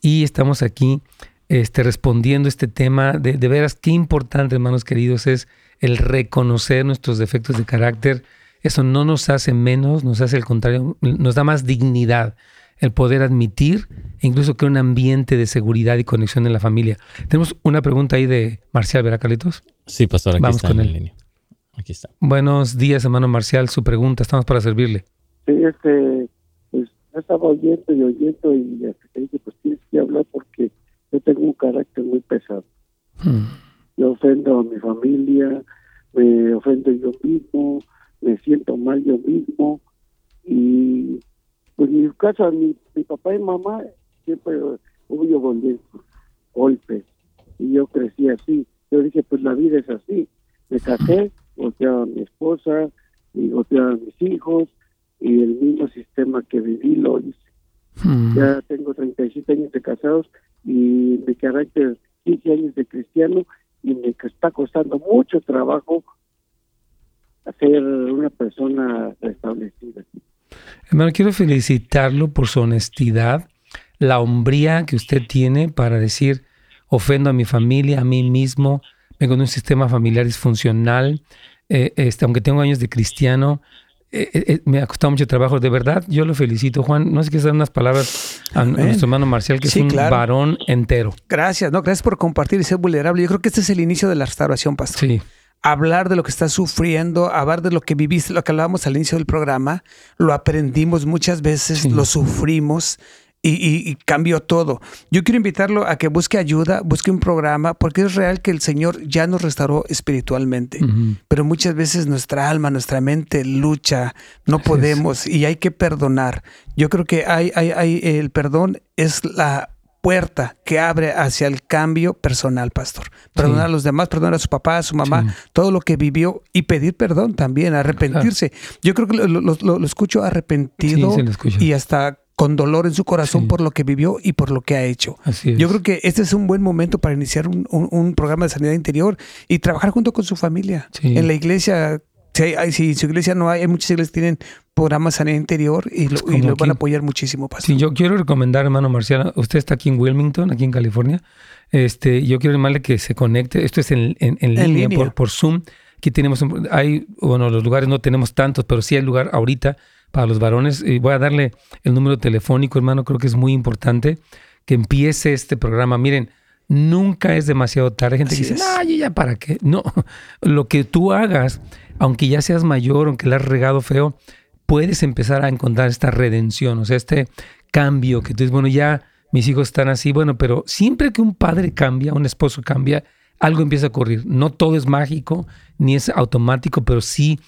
Y estamos aquí este, respondiendo este tema. De, de veras, qué importante, hermanos queridos, es el reconocer nuestros defectos de carácter. Eso no nos hace menos, nos hace el contrario, nos da más dignidad el poder admitir e incluso crear un ambiente de seguridad y conexión en la familia. Tenemos una pregunta ahí de Marcial, ¿verdad, Carlitos? Sí, pastor, aquí Vamos está con en Línea. Aquí está. Buenos días, hermano Marcial. Su pregunta, estamos para servirle. Sí, este, pues estaba oyendo y oyendo y hasta que dije, pues tienes que hablar porque yo tengo un carácter muy pesado. Hmm. Yo ofendo a mi familia, me ofendo yo mismo, me siento mal yo mismo y pues en mi casa mi, mi papá y mamá siempre hubo golpes y yo crecí así yo dije, pues la vida es así. Me casé, golpeaba a mi esposa, y a mis hijos, y el mismo sistema que viví lo hice. Hmm. Ya tengo 37 años de casados y mi carácter 15 años de cristiano y me está costando mucho trabajo ser una persona restablecida. Hermano, quiero felicitarlo por su honestidad, la hombría que usted tiene para decir, ofendo a mi familia, a mí mismo, vengo de un sistema familiar disfuncional, eh, este, aunque tengo años de cristiano, eh, eh, me ha costado mucho trabajo. De verdad, yo lo felicito, Juan. No sé qué dar unas palabras a, nuestro hermano Marcial, que es un varón entero. Gracias, no, gracias por compartir y ser vulnerable. Yo creo que este es el inicio de la restauración, pastor. Sí. Hablar de lo que estás sufriendo, hablar de lo que viviste, lo que hablábamos al inicio del programa, lo aprendimos muchas veces, lo sufrimos y, cambió todo. Yo quiero invitarlo a que busque ayuda, busque un programa, porque es real que el Señor ya nos restauró espiritualmente, pero muchas veces nuestra alma, nuestra mente lucha, no podemos y hay que perdonar. Yo creo que hay, hay, hay, el perdón es la puerta que abre hacia el cambio personal, pastor. Perdonar a los demás, perdonar a su papá, a su mamá, todo lo que vivió y pedir perdón también, arrepentirse. Yo creo que lo, escucho arrepentido y hasta con dolor en su corazón por lo que vivió y por lo que ha hecho. Yo creo que este es un buen momento para iniciar un, programa de sanidad interior y trabajar junto con su familia. En la iglesia, si, hay, si su iglesia no hay, hay muchas iglesias que tienen programas de sanidad interior y lo, y lo van a apoyar muchísimo, pastor. Sí, yo quiero recomendar, hermano Marcial, usted está aquí en Wilmington, aquí en California. Este, yo quiero llamarle que se conecte. Esto es en, en, línea, Por, por Zoom. Aquí tenemos, hay, bueno, los lugares no tenemos tantos, pero sí hay lugar ahorita para los varones. Y voy a darle el número telefónico, hermano, creo que es muy importante que empiece este programa. Miren, nunca es demasiado tarde. Hay gente que dice, no, ya para qué. No, lo que tú hagas, aunque ya seas mayor, aunque le has regado feo, puedes empezar a encontrar esta redención, o sea, este cambio que tú dices, bueno, ya mis hijos están así, bueno, pero siempre que un padre cambia, un esposo cambia, algo empieza a ocurrir. No todo es mágico, ni es automático, pero sí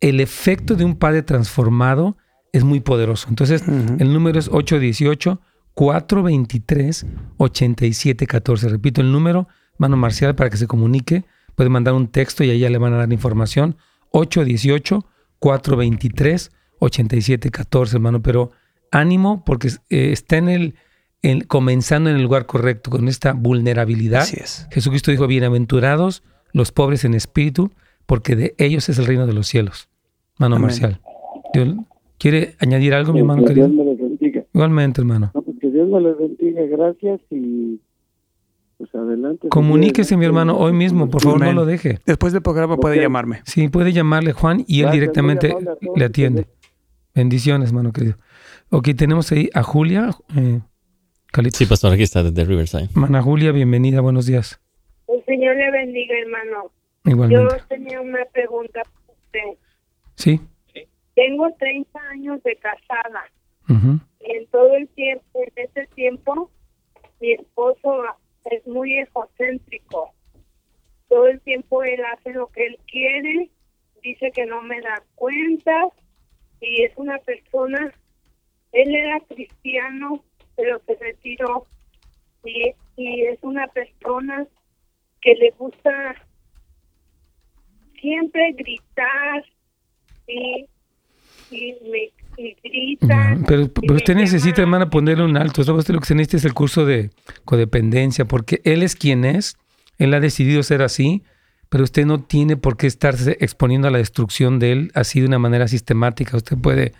el efecto de un padre transformado es muy poderoso. Entonces, el número es 818-423-8714. Repito el número, mano marcial, para que se comunique. Puede mandar un texto y ahí ya le van a dar información. 818-423-8714, hermano. Pero ánimo, porque eh, está en el, comenzando en el lugar correcto, con esta vulnerabilidad. Así es. Jesucristo dijo, bienaventurados los pobres en espíritu, porque de ellos es el reino de los cielos. Mano Marcial. ¿Quiere añadir algo, mi hermano querido? Dios me les bendiga. Igualmente, hermano. No, que Dios me les bendiga, gracias y pues adelante. Comuníquese, mi hermano, hoy mismo, por favor, no lo deje. Después del programa puede llamarme. Sí, puede llamarle Juan y él directamente le atiende. Bendiciones, hermano querido. Ok, tenemos ahí a Julia. Eh, sí, pastor, aquí está desde Riverside. Hermana Julia, bienvenida, buenos días. El Señor le bendiga, hermano. Igualmente. Yo tenía una pregunta para usted. Sí. Tengo 30 años de casada. Y en todo el tiempo, en ese tiempo, mi esposo es muy egocéntrico. Todo el tiempo él hace lo que él quiere, dice que no me da cuenta y es una persona, él era cristiano, pero se retiró y, y es una persona que le gusta siempre gritar y, y me grita. pero, pero usted necesita, hermana, ponerle un alto. Usted lo que se necesita es el curso de codependencia, porque él es quien es, él ha decidido ser así, pero usted no tiene por qué estarse exponiendo a la destrucción de él así de una manera sistemática. Usted puede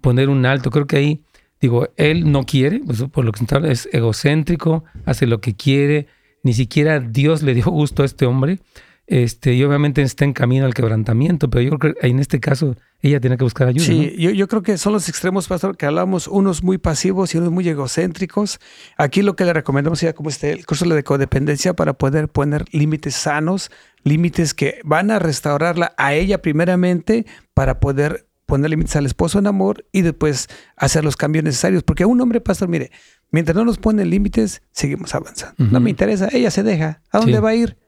poner un alto. Creo que ahí, digo, él no quiere, pues, por lo que se habla, es egocéntrico, hace lo que quiere, ni siquiera Dios le dio gusto a este hombre. Este, y obviamente está en camino al quebrantamiento, pero yo creo que en este caso ella tiene que buscar ayuda. Sí, yo, yo, creo que son los extremos, pastor, que hablamos, unos muy pasivos y unos muy egocéntricos. Aquí lo que le recomendamos ya como este, el curso de codependencia para poder poner límites sanos, límites que van a restaurarla a ella primeramente para poder poner límites al esposo en amor y después hacer los cambios necesarios. Porque un hombre, pastor, mire, mientras no nos pone límites, seguimos avanzando. No me interesa, ella se deja. ¿A dónde va a ir?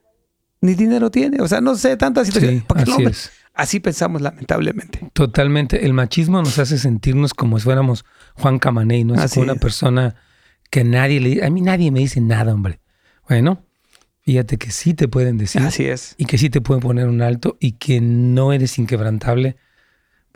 Ni dinero tiene. O sea, no sé, tantas situaciones. Sí, así, es. así pensamos, lamentablemente. Totalmente. El machismo nos hace sentirnos como si fuéramos Juan Camaney, ¿no? Es como una persona que nadie le A mí nadie me dice nada, hombre. Bueno, fíjate que sí te pueden decir. Así es. Y que sí te pueden poner un alto y que no eres inquebrantable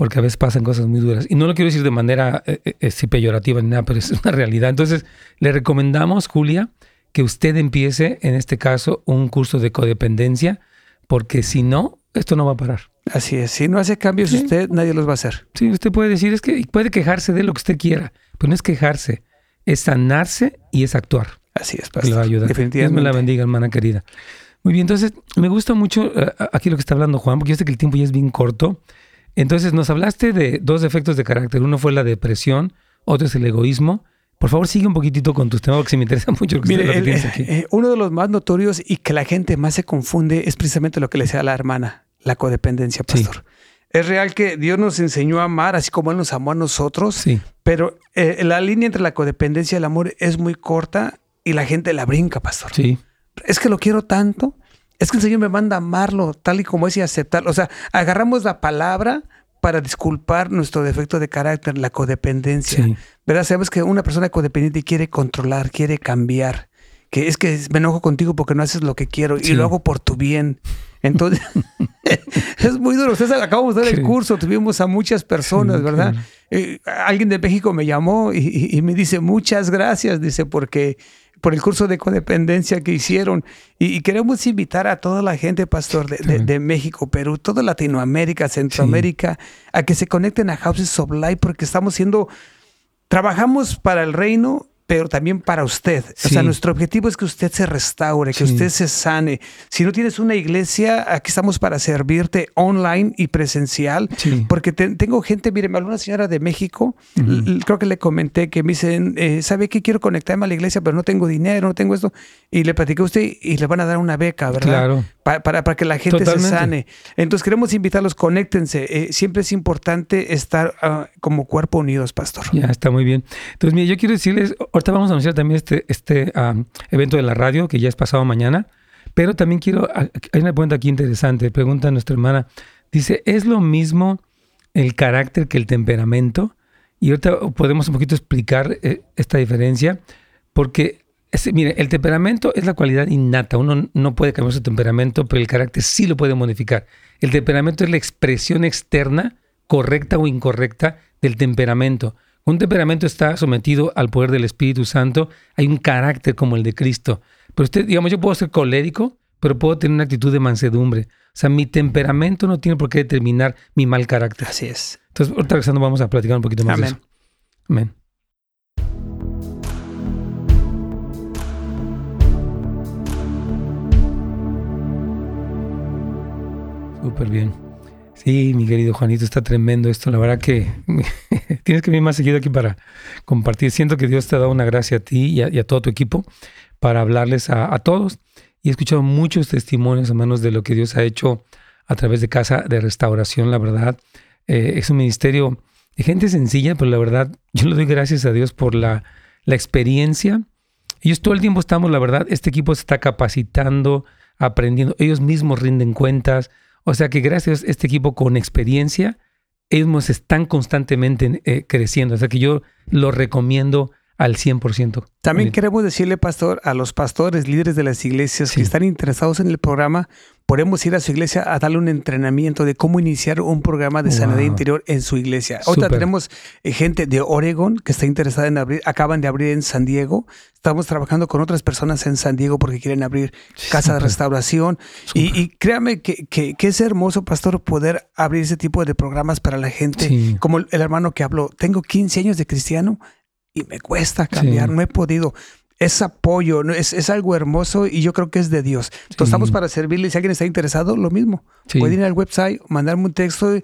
porque a veces pasan cosas muy duras. Y no lo quiero decir de manera eh, eh, peyorativa ni nada, pero es una realidad. Entonces, le recomendamos, Julia, que usted empiece, en este caso, un curso de codependencia, porque si no, esto no va a parar. Así es, si no hace cambios usted, nadie los va a hacer. Sí, usted puede decir, es que puede quejarse de lo que usted quiera, pero no es quejarse, es sanarse y es actuar. Así es, pastor. Le va a ayudar. Definitivamente. Dios me la bendiga, hermana querida. Muy bien, entonces, me gusta mucho uh, aquí lo que está hablando Juan, porque yo sé que el tiempo ya es bien corto. Entonces, nos hablaste de dos defectos de carácter. Uno fue la depresión, otro es el egoísmo. Por favor, sigue un poquitito con tus temas porque se me interesa mucho lo que, Mire, lo que el, tienes aquí. Eh, uno de los más notorios y que la gente más se confunde es precisamente lo que le decía a la hermana, la codependencia, pastor. Sí. Es real que Dios nos enseñó a amar así como Él nos amó a nosotros, sí. pero eh, la línea entre la codependencia y el amor es muy corta y la gente la brinca, pastor. Sí. Es que lo quiero tanto, es que el Señor me manda a amarlo tal y como es y aceptarlo. O sea, agarramos la palabra para disculpar nuestro defecto de carácter, la codependencia. Sí. ¿Verdad? Sabes que una persona codependiente quiere controlar, quiere cambiar. Que es que me enojo contigo porque no haces lo que quiero Sí. y lo hago por tu bien. Entonces, es muy duro. Ustedes acabamos de dar el curso, tuvimos a muchas personas, ¿verdad? claro. Eh, alguien de México me llamó y, y- y me dice muchas gracias, dice, porque por el curso de codependencia que hicieron. Y, y queremos invitar a toda la gente, pastor, de, de- Sí. de México, Perú, toda Latinoamérica, Centroamérica, a que se conecten a Houses of Life porque estamos siendo, trabajamos para el reino, pero también para usted. O sea, nuestro objetivo es que usted se restaure, que Sí. usted se sane. Si no tienes una iglesia, aquí estamos para servirte online y presencial. Sí. Porque te- tengo gente, mire, me habló una señora de México, creo que le comenté que me dicen, eh, ¿sabe qué? Quiero conectarme a la iglesia, pero no tengo dinero, no tengo esto. Y le platicé a usted y le van a dar una beca, ¿verdad? Claro. Pa- para, para que la gente Totalmente. se sane. Entonces queremos invitarlos, conéctense. Eh, siempre es importante estar ah, como cuerpo unidos, pastor. Ya está muy bien. Entonces, mire, yo quiero decirles, ahorita vamos a anunciar también este, este am, evento de la radio que ya es pasado mañana, pero también quiero, a- hay una pregunta aquí interesante, pregunta nuestra hermana, dice, ¿es lo mismo el carácter que el temperamento? Y ahorita podemos un poquito explicar eh, esta diferencia, porque, mire, el temperamento es la cualidad innata, uno no puede cambiar su temperamento, pero el carácter sí lo puede modificar. El temperamento es la expresión externa, correcta o incorrecta, del temperamento. Un temperamento está sometido al poder del Espíritu Santo, hay un carácter como el de Cristo. Pero usted, digamos, yo puedo ser colérico, pero puedo tener una actitud de mansedumbre. O sea, mi temperamento no tiene por qué determinar mi mal carácter. Así es. Entonces, ahorita regresando vamos a platicar un poquito más Amén. de eso. Amén. Súper bien. Sí, mi querido Juanito, está tremendo esto. La verdad que tienes que venir más seguido aquí para compartir. Siento que Dios te ha dado una gracia a ti y a, todo tu equipo para hablarles a, a todos. Y he escuchado muchos testimonios, hermanos, de lo que Dios ha hecho a través de Casa de Restauración, la verdad. Eh, es un ministerio de gente sencilla, pero la verdad, yo le doy gracias a Dios por la, la experiencia Ellos todo el tiempo estamos, la verdad, este equipo se está capacitando, aprendiendo, ellos mismos rinden cuentas. O sea que gracias a este equipo con experiencia, ellos están constantemente eh, creciendo. O sea que yo lo recomiendo al 100%. También queremos decirle, pastor, a los pastores, líderes de las iglesias que están interesados en el programa, podemos ir a su iglesia a darle un entrenamiento de cómo iniciar un programa de sanidad interior en su iglesia. Ahorita tenemos eh, gente de Oregon que está interesada en abrir, acaban de abrir en San Diego. Estamos trabajando con otras personas en San Diego porque quieren abrir casa de restauración. Y, créame que, que, es hermoso, pastor, poder abrir ese tipo de programas para la gente. Como el hermano que habló, tengo 15 años de cristiano y me cuesta cambiar, no he podido. Es apoyo, es, es, algo hermoso y yo creo que es de Dios. Entonces estamos para servirle. Si alguien está interesado, lo mismo. Pueden ir al website, mandarme un texto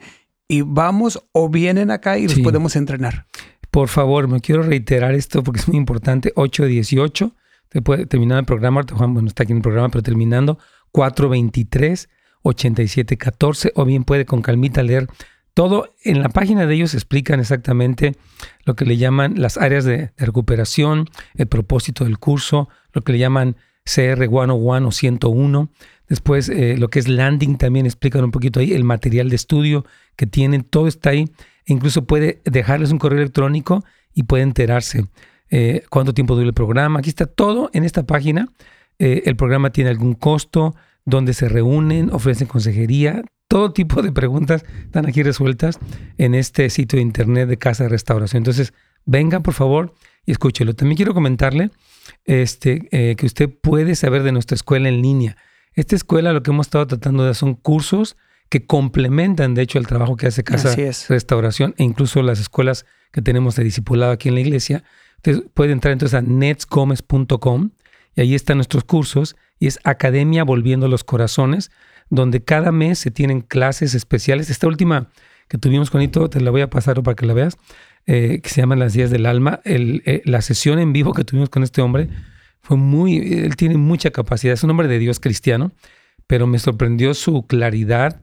y vamos o vienen acá y los podemos entrenar. Por favor, me quiero reiterar esto porque es muy importante. 818, después terminar el programa, Juan, bueno, está aquí en el programa, pero terminando, 423 8714 o bien puede con calmita leer todo en la página de ellos explican exactamente lo que le llaman las áreas de, recuperación, el propósito del curso, lo que le llaman CR 101 o 101. Después eh, lo que es landing también explican un poquito ahí, el material de estudio que tienen, todo está ahí. E incluso puede dejarles un correo electrónico y puede enterarse eh, cuánto tiempo dura el programa. Aquí está todo en esta página. Eh, el programa tiene algún costo, donde se reúnen, ofrecen consejería, todo tipo de preguntas están aquí resueltas en este sitio de internet de Casa de Restauración. Entonces, venga por favor y escúchelo. También quiero comentarle este, eh, que usted puede saber de nuestra escuela en línea. Esta escuela lo que hemos estado tratando de hacer son cursos que complementan, de hecho, el trabajo que hace Casa de Restauración e incluso las escuelas que tenemos de discipulado aquí en la iglesia. Usted puede entrar entonces a netsgomez.com y ahí están nuestros cursos y es Academia Volviendo los Corazones donde cada mes se tienen clases especiales. Esta última que tuvimos con Ito, te la voy a pasar para que la veas, eh, que se llama Las Días del Alma. Eh, la sesión en vivo que tuvimos con este hombre fue muy, él tiene mucha capacidad, es un hombre de Dios cristiano, pero me sorprendió su claridad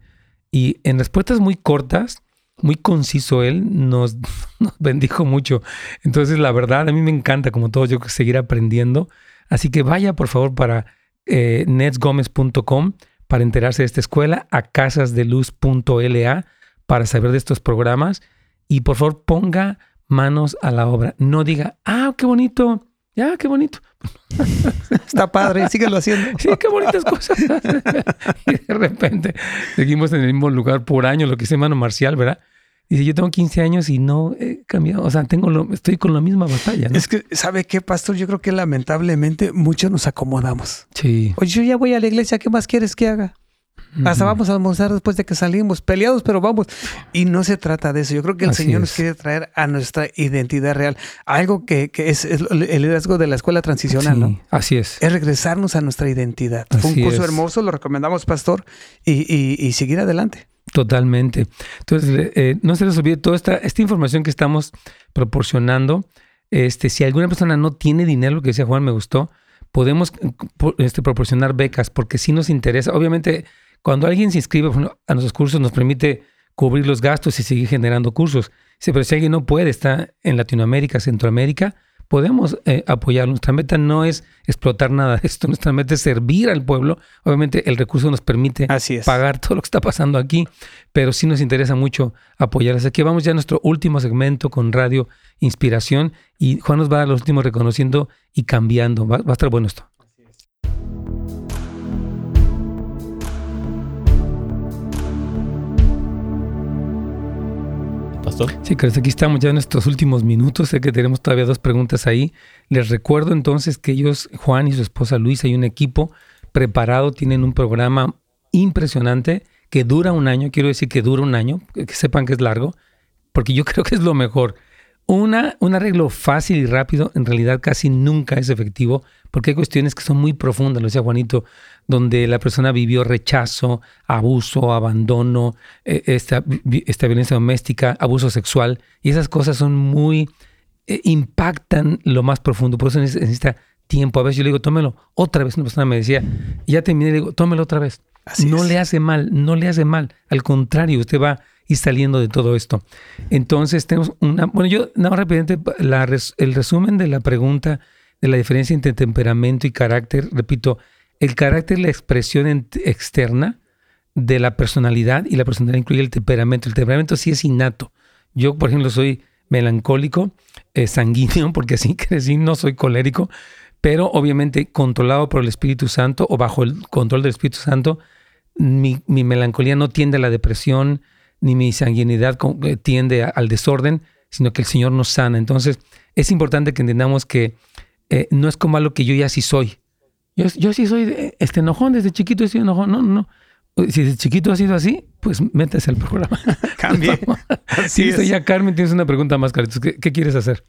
y en respuestas muy cortas, muy conciso él, nos, bendijo mucho. Entonces, la verdad, a mí me encanta, como todos, yo seguir aprendiendo. Así que vaya, por favor, para eh, netsgomez.com para enterarse de esta escuela, a casasdeluz.la para saber de estos programas y por favor ponga manos a la obra. No diga, ah, qué bonito, ya, qué bonito. Está padre, síguelo haciendo. Sí, qué bonitas cosas. y de repente seguimos en el mismo lugar por año, lo que dice Mano Marcial, ¿verdad? Dice, yo tengo 15 años y no he cambiado, o sea, tengo lo, estoy con la misma batalla. Es que, ¿sabe qué, pastor? Yo creo que lamentablemente muchos nos acomodamos. Sí. Oye, yo ya voy a la iglesia, ¿qué más quieres que haga? Hasta vamos a almorzar después de que salimos, peleados, pero vamos. Y no se trata de eso. Yo creo que el Señor nos quiere traer a nuestra identidad real. Algo que, es, el liderazgo de la escuela transicional, ¿no? Así es. Es regresarnos a nuestra identidad. Fue un curso hermoso, lo recomendamos, pastor, y seguir adelante. Totalmente. Entonces, eh, no se les olvide toda esta, esta información que estamos proporcionando. Este, si alguna persona no tiene dinero, lo que decía Juan me gustó, podemos este, proporcionar becas porque si nos interesa. Obviamente, cuando alguien se inscribe a nuestros cursos, nos permite cubrir los gastos y seguir generando cursos. Pero si alguien no puede, está en Latinoamérica, Centroamérica, podemos eh, apoyar. Nuestra meta no es explotar nada de esto, nuestra meta es servir al pueblo. Obviamente el recurso nos permite pagar todo lo que está pasando aquí, pero sí nos interesa mucho apoyar. Así que vamos ya a nuestro último segmento con Radio Inspiración y Juan nos va a dar los últimos reconociendo y cambiando. va a estar bueno esto. Sí, Sí, aquí estamos ya en nuestros últimos minutos. Sé que tenemos todavía dos preguntas ahí. Les recuerdo entonces que ellos, Juan y su esposa Luisa, y un equipo preparado, tienen un programa impresionante que dura un año. Quiero decir que dura un año, que sepan que es largo, porque yo creo que es lo mejor. Una, un arreglo fácil y rápido en realidad casi nunca es efectivo porque hay cuestiones que son muy profundas, lo decía Juanito, donde la persona vivió rechazo, abuso, abandono, eh, esta, esta, violencia doméstica, abuso sexual, y esas cosas son muy, eh, impactan lo más profundo, por eso necesita tiempo. A veces yo le digo, tómelo otra vez, una persona me decía, ya terminé, le digo, tómelo otra vez. no le hace mal, no le hace mal, al contrario, usted va ir saliendo de todo esto. Entonces tenemos una, bueno, yo, no, rápidamente, la, el resumen de la pregunta de la diferencia entre temperamento y carácter. Repito, el carácter es la expresión externa de la personalidad y la personalidad incluye el temperamento. El temperamento sí es innato. Yo, por ejemplo, soy melancólico, eh, sanguíneo, porque así crecí, no soy colérico, pero obviamente controlado por el Espíritu Santo o bajo el control del Espíritu Santo, mi, melancolía no tiende a la depresión, ni mi sanguinidad eh, tiende al desorden, sino que el Señor nos sana. Entonces, es importante que entendamos que eh, no es como algo que yo ya sí soy. Yo, yo sí soy este enojón, desde chiquito he sido enojón. No, no, Si desde chiquito ha sido así, pues métese al programa. Cambie. sí, ya Carmen, tienes una pregunta más, Carlitos. ¿Qué, quieres hacer?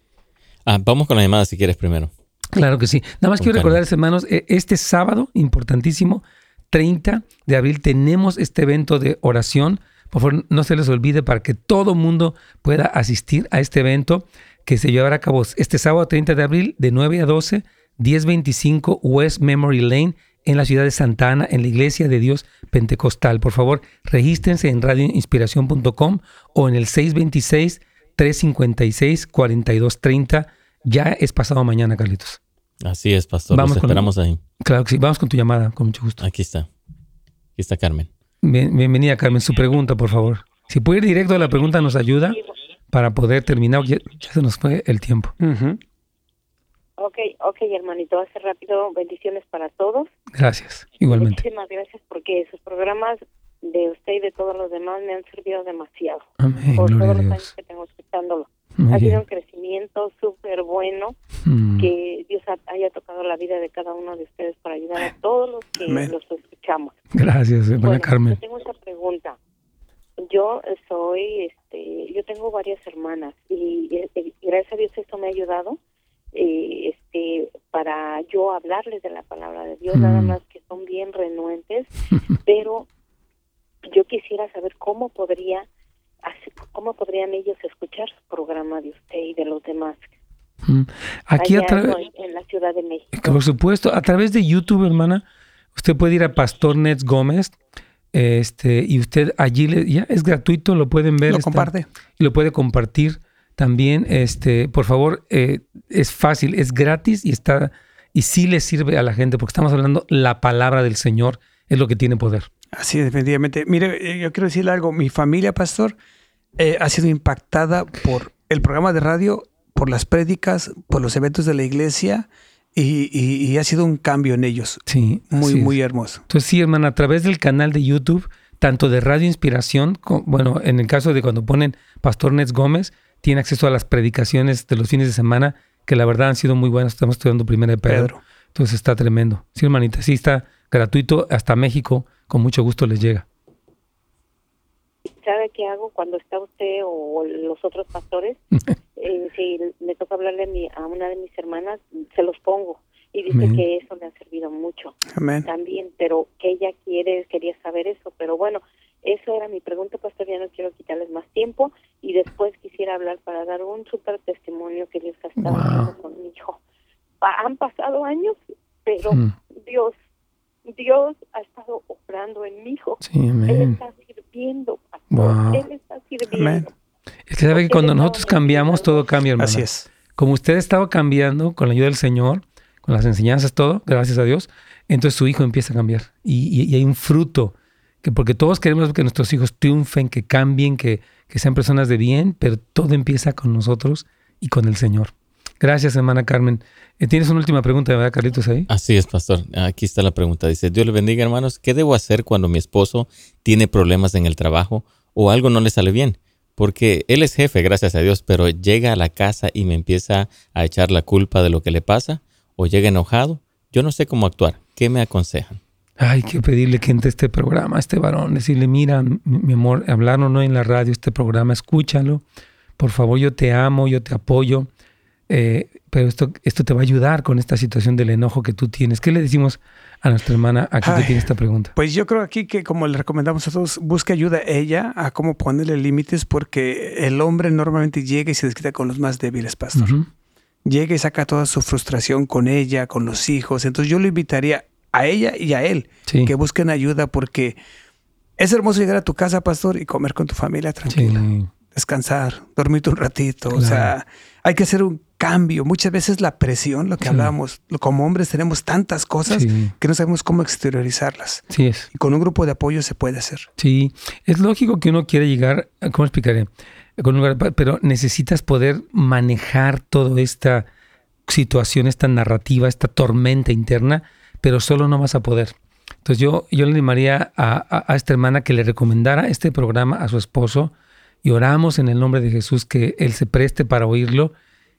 Ah, vamos con la llamada si quieres primero. Claro que sí. Nada más quiero recordarles, hermanos, eh, este sábado, importantísimo, 30 de abril, tenemos este evento de oración. Por favor, no se les olvide para que todo mundo pueda asistir a este evento que se llevará a cabo este sábado 30 de abril de 9 a 12, 1025 West Memory Lane en la ciudad de Santa Ana, en la Iglesia de Dios Pentecostal. Por favor, regístrense en radioinspiración.com o en el 626-356-4230. Ya es pasado mañana, Carlitos. Así es, pastor. Vamos esperamos ahí. Claro que sí. Vamos con tu llamada, con mucho gusto. Aquí está. Aquí está Carmen. bienvenida, Carmen. Su pregunta, por favor. Si puede ir directo a la pregunta, nos ayuda para poder terminar. Ya, se nos fue el tiempo. Ok, ok, hermanito, hace rápido. Bendiciones para todos. Gracias, igualmente. Muchísimas gracias porque sus programas de usted y de todos los demás me han servido demasiado. Amén, por todos los años que tengo escuchándolo. ha sido un crecimiento súper bueno mm. que Dios haya tocado la vida de cada uno de ustedes para ayudar a todos los que los escuchamos. Gracias, hermana Carmen. Yo tengo esa pregunta. Yo soy, este, yo tengo varias hermanas y, gracias a Dios esto me ha ayudado eh, este, para yo hablarles de la palabra de Dios, nada mm. más que son bien renuentes, pero yo quisiera saber cómo podría, cómo podrían ellos escuchar su programa de usted y de los demás. Mm. Aquí a través en la Ciudad de México. Por supuesto, a través de YouTube, hermana, usted puede ir a Pastor Nets Gómez este, y usted allí le, ya es gratuito, lo pueden ver. Lo comparte. Y lo puede compartir también. Este, por favor, eh, es fácil, es gratis y está y sí le sirve a la gente porque estamos hablando la palabra del Señor es lo que tiene poder. Así definitivamente. Mire, eh, yo quiero decirle algo. Mi familia, pastor, eh, ha sido impactada por el programa de radio, por las prédicas, por los eventos de la iglesia y, ha sido un cambio en ellos. Sí. Muy, muy hermoso. Entonces, sí, hermano, a través del canal de YouTube, tanto de Radio Inspiración, bueno, en el caso de cuando ponen Pastor Nets Gómez, tiene acceso a las predicaciones de los fines de semana, que la verdad han sido muy buenas. Estamos estudiando primera de Pedro. Entonces está tremendo. Sí, hermanita, sí está gratuito hasta México. Con mucho gusto les llega. ¿Sabe qué hago cuando está usted o los otros pastores? Eh, si me toca hablarle a, una de mis hermanas, se los pongo y dice que eso me ha servido mucho también, pero que ella quiere, quería saber eso, pero bueno, eso era mi pregunta, pastor, ya no quiero quitarles más tiempo y después quisiera hablar para dar un súper testimonio que Dios ha estado haciendo con mi hijo. Han pasado años, pero mm. Dios, Dios ha estado obrando en mi hijo. Él está sirviendo, pastor. Él está sirviendo. Es que sabe que cuando nosotros cambiamos, todo cambia, hermano. Así es. Como usted estaba cambiando con la ayuda del Señor, con las enseñanzas, todo, gracias a Dios, entonces su hijo empieza a cambiar. Y, hay un fruto, que porque todos queremos que nuestros hijos triunfen, que cambien, que, que sean personas de bien, pero todo empieza con nosotros y con el Señor. Gracias, hermana Carmen. Eh, ¿Tienes una última pregunta, verdad, Carlitos, ahí? Así es, pastor. Aquí está la pregunta. Dice, Dios le bendiga, hermanos. ¿Qué debo hacer cuando mi esposo tiene problemas en el trabajo o algo no le sale bien? porque él es jefe, gracias a Dios, pero llega a la casa y me empieza a echar la culpa de lo que le pasa o llega enojado. Yo no sé cómo actuar. ¿Qué me aconsejan? Hay que pedirle que entre este programa, a este varón, decirle, mira, mi, amor, hablar o no en la radio, este programa, escúchalo. Por favor, yo te amo, yo te apoyo. Eh, pero esto, esto te va a ayudar con esta situación del enojo que tú tienes. ¿Qué le decimos a nuestra hermana aquí que tiene esta pregunta? Pues yo creo aquí que como le recomendamos a todos, busque ayuda a ella a cómo ponerle límites porque el hombre normalmente llega y se desquita con los más débiles, pastor. Llega y saca toda su frustración con ella, con los hijos. Entonces yo le invitaría a ella y a él que busquen ayuda porque es hermoso llegar a tu casa, pastor, y comer con tu familia tranquila. Descansar, dormirte un ratito. O sea, hay que hacer un cambio. Muchas veces la presión, lo que hablábamos, como hombres tenemos tantas cosas que no sabemos cómo exteriorizarlas. Sí es. Y con un grupo de apoyo se puede hacer. Sí, es lógico que uno quiere llegar, ¿cómo explicaré? Con un pero necesitas poder manejar toda esta situación, esta narrativa, esta tormenta interna, pero solo no vas a poder. Entonces yo, yo le animaría a, a, esta hermana que le recomendara este programa a su esposo y oramos en el nombre de Jesús que él se preste para oírlo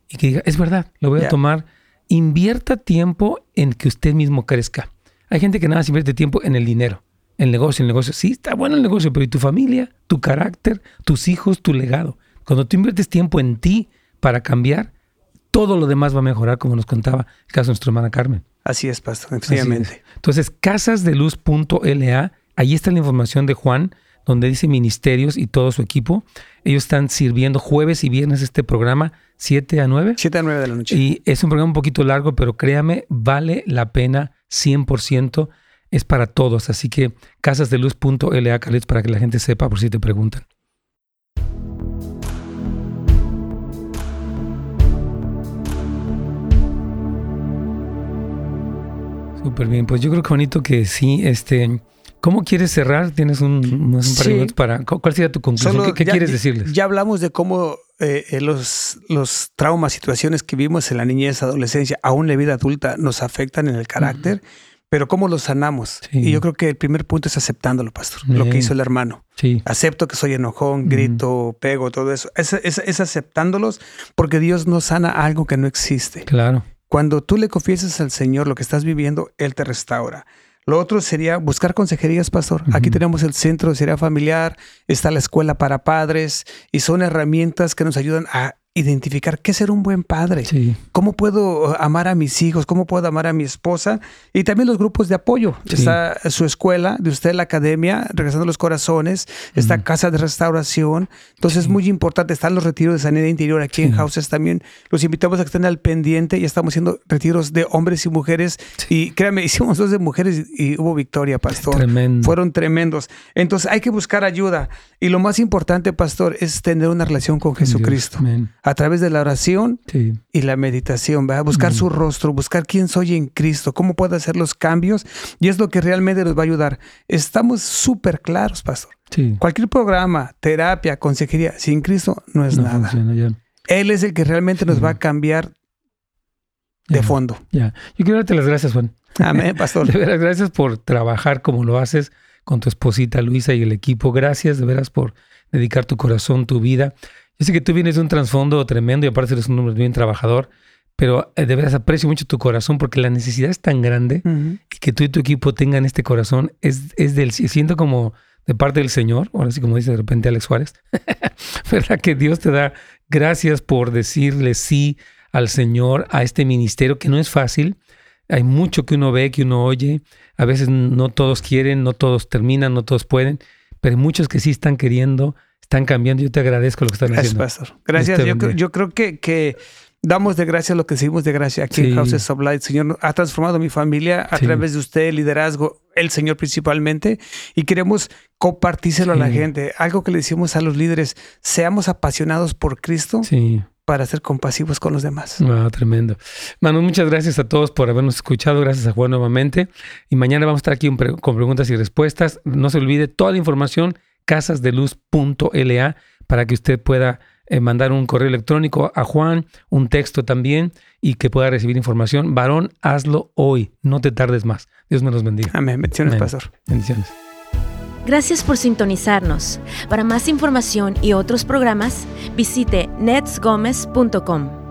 y que diga, es verdad, lo voy a tomar. Invierta tiempo en que usted mismo crezca. Hay gente que nada más invierte tiempo en el dinero, en el negocio, el negocio. Sí, está bueno el negocio, pero ¿y tu familia, tu carácter, tus hijos, tu legado? Cuando tú inviertes tiempo en ti para cambiar, todo lo demás va a mejorar, como nos contaba el caso de nuestra hermana Carmen. Así es, pastor, efectivamente. Entonces, casasdeluz.la, ahí está la información de Juan, donde dice ministerios y todo su equipo. Ellos están sirviendo jueves y viernes este programa, 7 a 9. 7 a 9 de la noche. Y es un programa un poquito largo, pero créame, vale la pena 100%. Es para todos. Así que casasdeluz.la, Carlitos, para que la gente sepa por si te preguntan. Súper bien, pues yo creo que bonito que sí, este, ¿cómo quieres cerrar? ¿Tienes un, un para, ¿cuál sería tu conclusión? ¿Qué, quieres decirles? Ya hablamos de cómo eh, eh, los, los traumas, situaciones que vimos en la niñez, adolescencia, aún la vida adulta, nos afectan en el carácter, pero ¿cómo los sanamos? Y yo creo que el primer punto es aceptándolo, pastor, lo que hizo el hermano. Sí. Acepto que soy enojón, grito, pego, todo eso. Es, es, es aceptándolos porque Dios no sana algo que no existe. Claro. Cuando tú le confiesas al Señor lo que estás viviendo, Él te restaura. Lo otro sería buscar consejerías, pastor. Aquí tenemos el centro de seguridad familiar, está la escuela para padres y son herramientas que nos ayudan a identificar qué ser un buen padre, cómo puedo uh, amar a mis hijos, cómo puedo amar a mi esposa y también los grupos de apoyo. Está su escuela, de usted la academia, regresando los corazones, está casa de restauración. Entonces es muy importante, están los retiros de sanidad interior aquí en Houses también. Los invitamos a que estén al pendiente. Y estamos haciendo retiros de hombres y mujeres. Y créanme, hicimos dos de mujeres y hubo victoria, pastor. Fueron tremendos. Entonces hay que buscar ayuda. Y lo más importante, pastor, es tener una relación con Jesucristo a través de la oración y la meditación, ¿verdad? buscar su rostro, buscar quién soy en Cristo, cómo puedo hacer los cambios y es lo que realmente nos va a ayudar. Estamos súper claros, pastor. Cualquier programa, terapia, consejería, sin Cristo no es nada. Él es el que realmente nos va a cambiar de fondo. Ya. Yo quiero darte las gracias, Juan. Amén, pastor. de veras, gracias por trabajar como lo haces con tu esposita Luisa y el equipo. Gracias de veras por dedicar tu corazón, tu vida. Yo sé que tú vienes de un trasfondo tremendo y aparte eres un hombre bien trabajador, pero eh, de veras aprecio mucho tu corazón porque la necesidad es tan grande y que tú y tu equipo tengan este corazón es, es del siento como de parte del Señor, ahora sí como dice de repente Alex Suárez, ¿verdad? Que Dios te da gracias por decirle sí al Señor, a este ministerio que no es fácil. Hay mucho que uno ve, que uno oye. A veces no todos quieren, no todos terminan, no todos pueden, pero hay muchos que sí están queriendo están cambiando. Yo te agradezco lo que están haciendo. Gracias, Pastor. Gracias. Yo, creo que, que damos de gracia lo que seguimos de gracia aquí en Houses of Light. Señor ha transformado mi familia a través de usted, el liderazgo, el Señor principalmente, y queremos compartírselo a la gente. Algo que le decimos a los líderes, seamos apasionados por Cristo. Para ser compasivos con los demás. Ah, tremendo. Manu, muchas gracias a todos por habernos escuchado. Gracias a Juan nuevamente. Y mañana vamos a estar aquí con preguntas y respuestas. No se olvide toda la información casasdeluz.la para que usted pueda eh, mandar un correo electrónico a Juan, un texto también y que pueda recibir información. Varón, hazlo hoy, no te tardes más. Dios me los bendiga. Amén. Bendiciones, pastor. Bendiciones. Gracias por sintonizarnos. Para más información y otros programas, visite netsgomez.com.